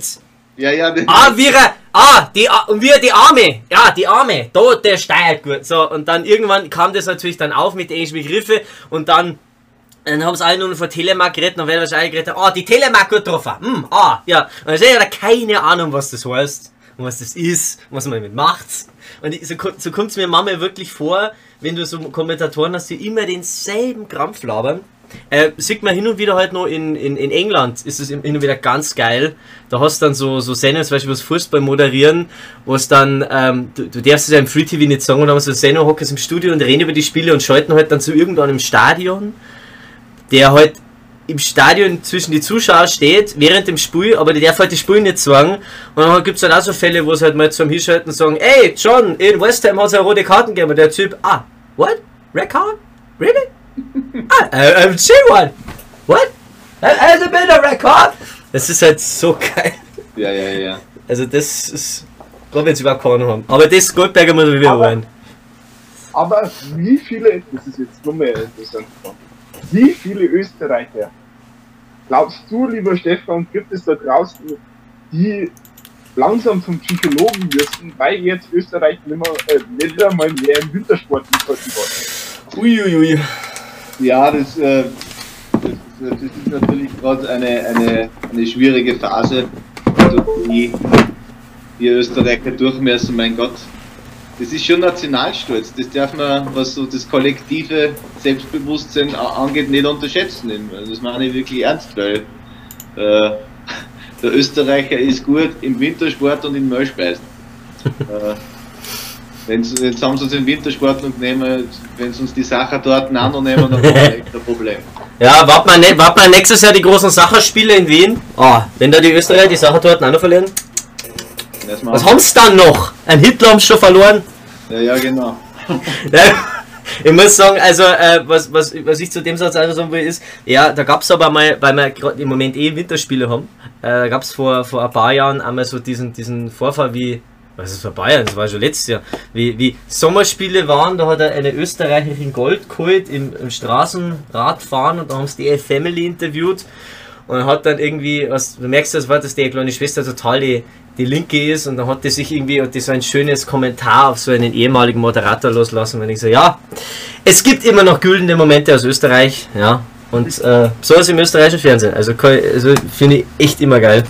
Ja, ja, Ah, wie er, Ah, die, und wir die Arme. Ja, die Arme. Der steuert gut. So, und dann irgendwann kam das natürlich dann auf mit englischen Begriffe und dann dann haben sie alle nur von Telemark geredet, dann werden wahrscheinlich geredet, ah, die Telemark gut getroffen. Hm, ah, ja. Und dann hat er keine Ahnung, was das heißt und was das ist, was man damit macht. Und so, so kommt es mir Mama wirklich vor, wenn du so Kommentatoren hast, die immer denselben Krampf labern. Äh, sieht man hin und wieder halt noch in, in, in England, ist es hin und wieder ganz geil. Da hast du dann so, so Sendungen, zum Beispiel was Fußball moderieren, wo es dann, ähm, du, du darfst es ja im Free TV nicht sagen, und dann haben so Sendung, hockst im Studio und reden über die Spiele und schalten halt dann zu irgendeinem Stadion, der halt im Stadion zwischen die Zuschauer steht, während dem Spiel, aber die darf halt die Spiel nicht sagen. Und dann gibt es dann auch so Fälle, wo es halt mal zum Hinschalten sagen, ey, John, in West Ham hat es ja rote Karten gegeben. Und der Typ, ah, what? Red card? Really? Ah, I haven't seen one. What? Has it been a record? Das ist halt so geil. Ja, ja, ja. Also das ist, glaube ich, jetzt überhaupt keine haben. Aber das Goldberger muss wir wieder rein. Aber wie viele, das ist jetzt mehr interessant, wie viele Österreicher glaubst du, lieber Stefan, gibt es da draußen, die langsam zum Psychologen müssen, weil jetzt Österreich nicht, mehr, äh, nicht einmal mehr im Wintersport kann? Uiuiui. Ja, das, äh, das, das ist natürlich gerade eine, eine, eine schwierige Phase, durch die wir Österreicher durchmessen, mein Gott. Das ist schon Nationalstolz, das darf man, was so das kollektive Selbstbewusstsein angeht, nicht unterschätzen. Das meine ich wirklich ernst, weil äh, der Österreicher ist gut im Wintersport und in Mehlspeisen. äh, wenn jetzt haben sie uns im Wintersport noch nehmen, wenn sie uns die Sacher dort noch nehmen, dann haben wir ein Problem. Ja, warten wir, ne, warten wir nächstes Jahr die großen Sacherspiele in Wien. Oh, wenn da die Österreicher die Sacher dort noch verlieren. Was haben sie dann noch? Ein Hitler haben sie schon verloren. Ja, ja, genau. ich muss sagen, also äh, was, was, was ich zu dem Satz also sagen will, ist, ja, da gab es aber mal, weil wir gerade im Moment eh Winterspiele haben, äh, da gab es vor, vor ein paar Jahren einmal so diesen, diesen Vorfall wie, was ist vorbei, das war schon letztes Jahr, wie, wie Sommerspiele waren, da hat er eine Österreicherin Gold geholt im, im Straßenradfahren und da haben sie die Family interviewt. Und hat dann irgendwie, was, du merkst, das war, dass die kleine Schwester total die, die Linke ist und dann hat die sich irgendwie hat die so ein schönes Kommentar auf so einen ehemaligen Moderator loslassen, wenn ich so, ja, es gibt immer noch güldene Momente aus Österreich, ja, und äh, so ist im österreichischen Fernsehen, also, also finde ich echt immer geil.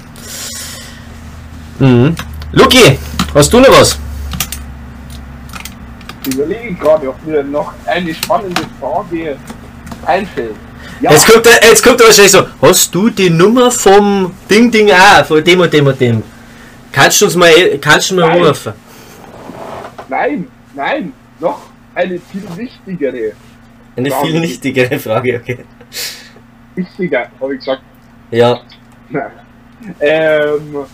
Mhm. Luki, hast du noch was? Ich überlege gerade, ob mir noch eine spannende Frage einfällt. Ja. Jetzt, kommt er, jetzt kommt er wahrscheinlich so, hast du die Nummer vom Ding Ding A, von dem und dem und dem? Kannst du uns mal, kannst du mal nein. rufen? Nein, nein, noch eine viel wichtigere. Eine Frage. viel wichtigere Frage, okay. Wichtiger, habe ich gesagt. Ja. ähm,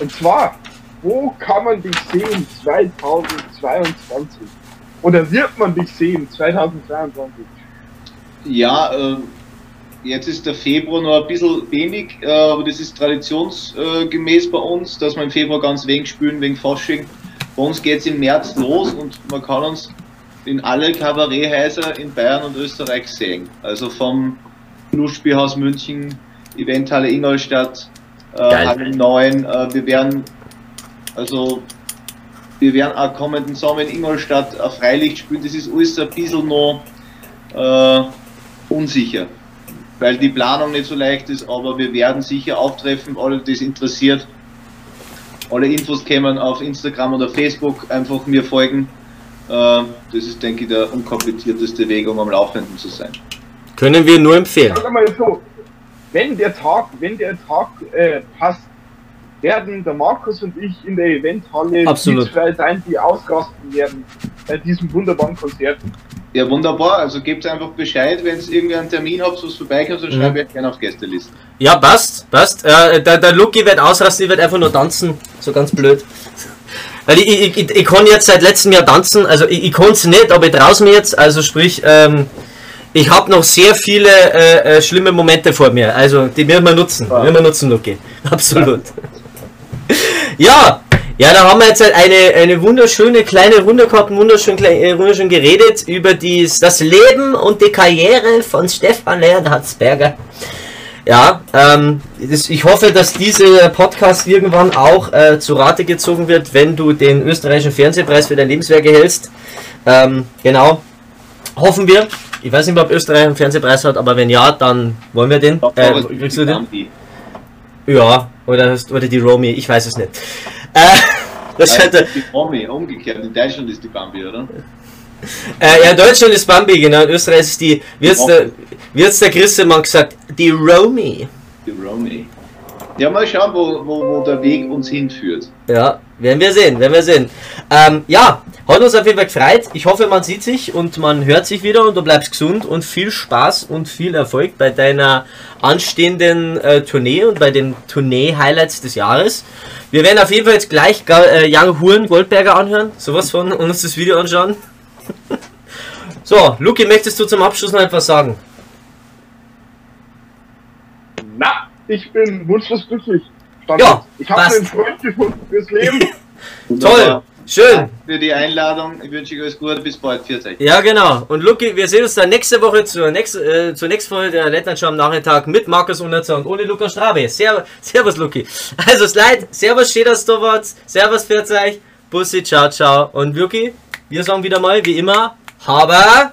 und zwar, wo kann man dich sehen 2022? Oder wird man dich sehen 2022? Ja, äh, Jetzt ist der Februar noch ein bisschen wenig, äh, aber das ist traditionsgemäß bei uns, dass wir im Februar ganz wenig spülen wegen Fasching. Bei uns geht es im März los und man kann uns in alle Kabaretthäuser in Bayern und Österreich sehen. Also vom Lustspielhaus München, Eventhalle Ingolstadt, äh, Halle 9. Äh, wir werden also wir werden auch kommenden Sommer in Ingolstadt ein Freilicht spielen. Das ist alles ein bisschen noch äh, unsicher weil die Planung nicht so leicht ist, aber wir werden sicher auftreffen, alle, die es interessiert. Alle Infos kämen auf Instagram oder Facebook, einfach mir folgen. Äh, das ist, denke ich, der unkomplizierteste Weg, um am Laufenden zu sein. Können wir nur empfehlen. Sag mal so, wenn der Tag, wenn der Tag äh, passt, werden der Markus und ich in der Eventhalle Absolut. die zwei sein, die ausrasten werden bei diesem wunderbaren Konzert. Ja, wunderbar. Also gebt einfach Bescheid, wenn es irgendwie einen Termin habt, was vorbeikommt, dann mhm. schreibe ich gerne auf Gästeliste. Ja, passt, passt. Äh, der, der Lucky wird ausrasten, ich werde einfach nur tanzen. So ganz blöd. Weil ich, ich, ich, ich kann jetzt seit letztem Jahr tanzen, also ich, ich konnte es nicht, aber ich traue mir jetzt, also sprich, ähm, ich habe noch sehr viele äh, äh, schlimme Momente vor mir, also die werden wir nutzen, ja. werden wir nutzen, Lucky. Absolut. Ja, ja, da haben wir jetzt halt eine, eine wunderschöne kleine Runde gehabt, wunderschön, äh, wunderschön geredet über dies, das Leben und die Karriere von Stefan Leonhardsberger. Ja, ähm, das, ich hoffe, dass dieser Podcast irgendwann auch äh, zu Rate gezogen wird, wenn du den österreichischen Fernsehpreis für dein Lebenswerk erhältst. Ähm, genau, hoffen wir. Ich weiß nicht, ob Österreich einen Fernsehpreis hat, aber wenn ja, dann wollen wir den. Äh, kriegst du den? Ja, oder, oder die Romy, ich weiß es nicht. Äh, das also halt, die Romy, umgekehrt. In Deutschland ist die Bambi, oder? Äh, ja, in Deutschland ist Bambi, genau. In Österreich ist die, wie hat's der, wie hat's der Christemann gesagt, die Romy. Die Romy. Ja, mal schauen, wo, wo, wo der Weg uns hinführt. Ja, werden wir sehen, werden wir sehen. Ähm, ja, hat uns auf jeden Fall gefreut. Ich hoffe, man sieht sich und man hört sich wieder und du bleibst gesund und viel Spaß und viel Erfolg bei deiner anstehenden äh, Tournee und bei den Tournee-Highlights des Jahres. Wir werden auf jeden Fall jetzt gleich äh, Young Huren Goldberger anhören, sowas von, und uns das Video anschauen. so, Luki, möchtest du zum Abschluss noch etwas sagen? Na, ich bin wunschlos glücklich. Ja, ich habe einen Freund gefunden fürs Leben. Toll. Schön. Danke für die Einladung. Ich wünsche euch alles Gute. Bis bald. Viert euch. Ja, genau. Und Luki, wir sehen uns dann nächste Woche zur nächsten, äh, zur nächsten Folge der Lettland am Nachmittag mit Markus Unnetzer und ohne Lukas Strabe. Servus, Servus Luki. Also, Slide. Servus, Torwart. Servus, viert euch. Bussi, ciao, ciao. Und Luki, wir sagen wieder mal, wie immer, aber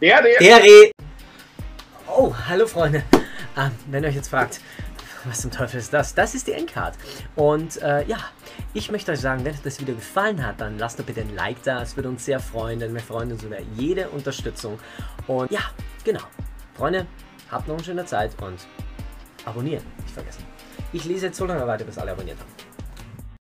Der, der. Der. Oh, hallo Freunde. Ähm, wenn ihr euch jetzt fragt, was zum Teufel ist das? Das ist die Endcard. Und äh, ja, ich möchte euch sagen, wenn euch das Video gefallen hat, dann lasst doch bitte ein Like da. Es würde uns sehr freuen, denn wir freuen uns über jede Unterstützung. Und ja, genau. Freunde, habt noch eine schöne Zeit und abonnieren nicht vergessen. Ich lese jetzt so lange weiter, bis alle abonniert haben.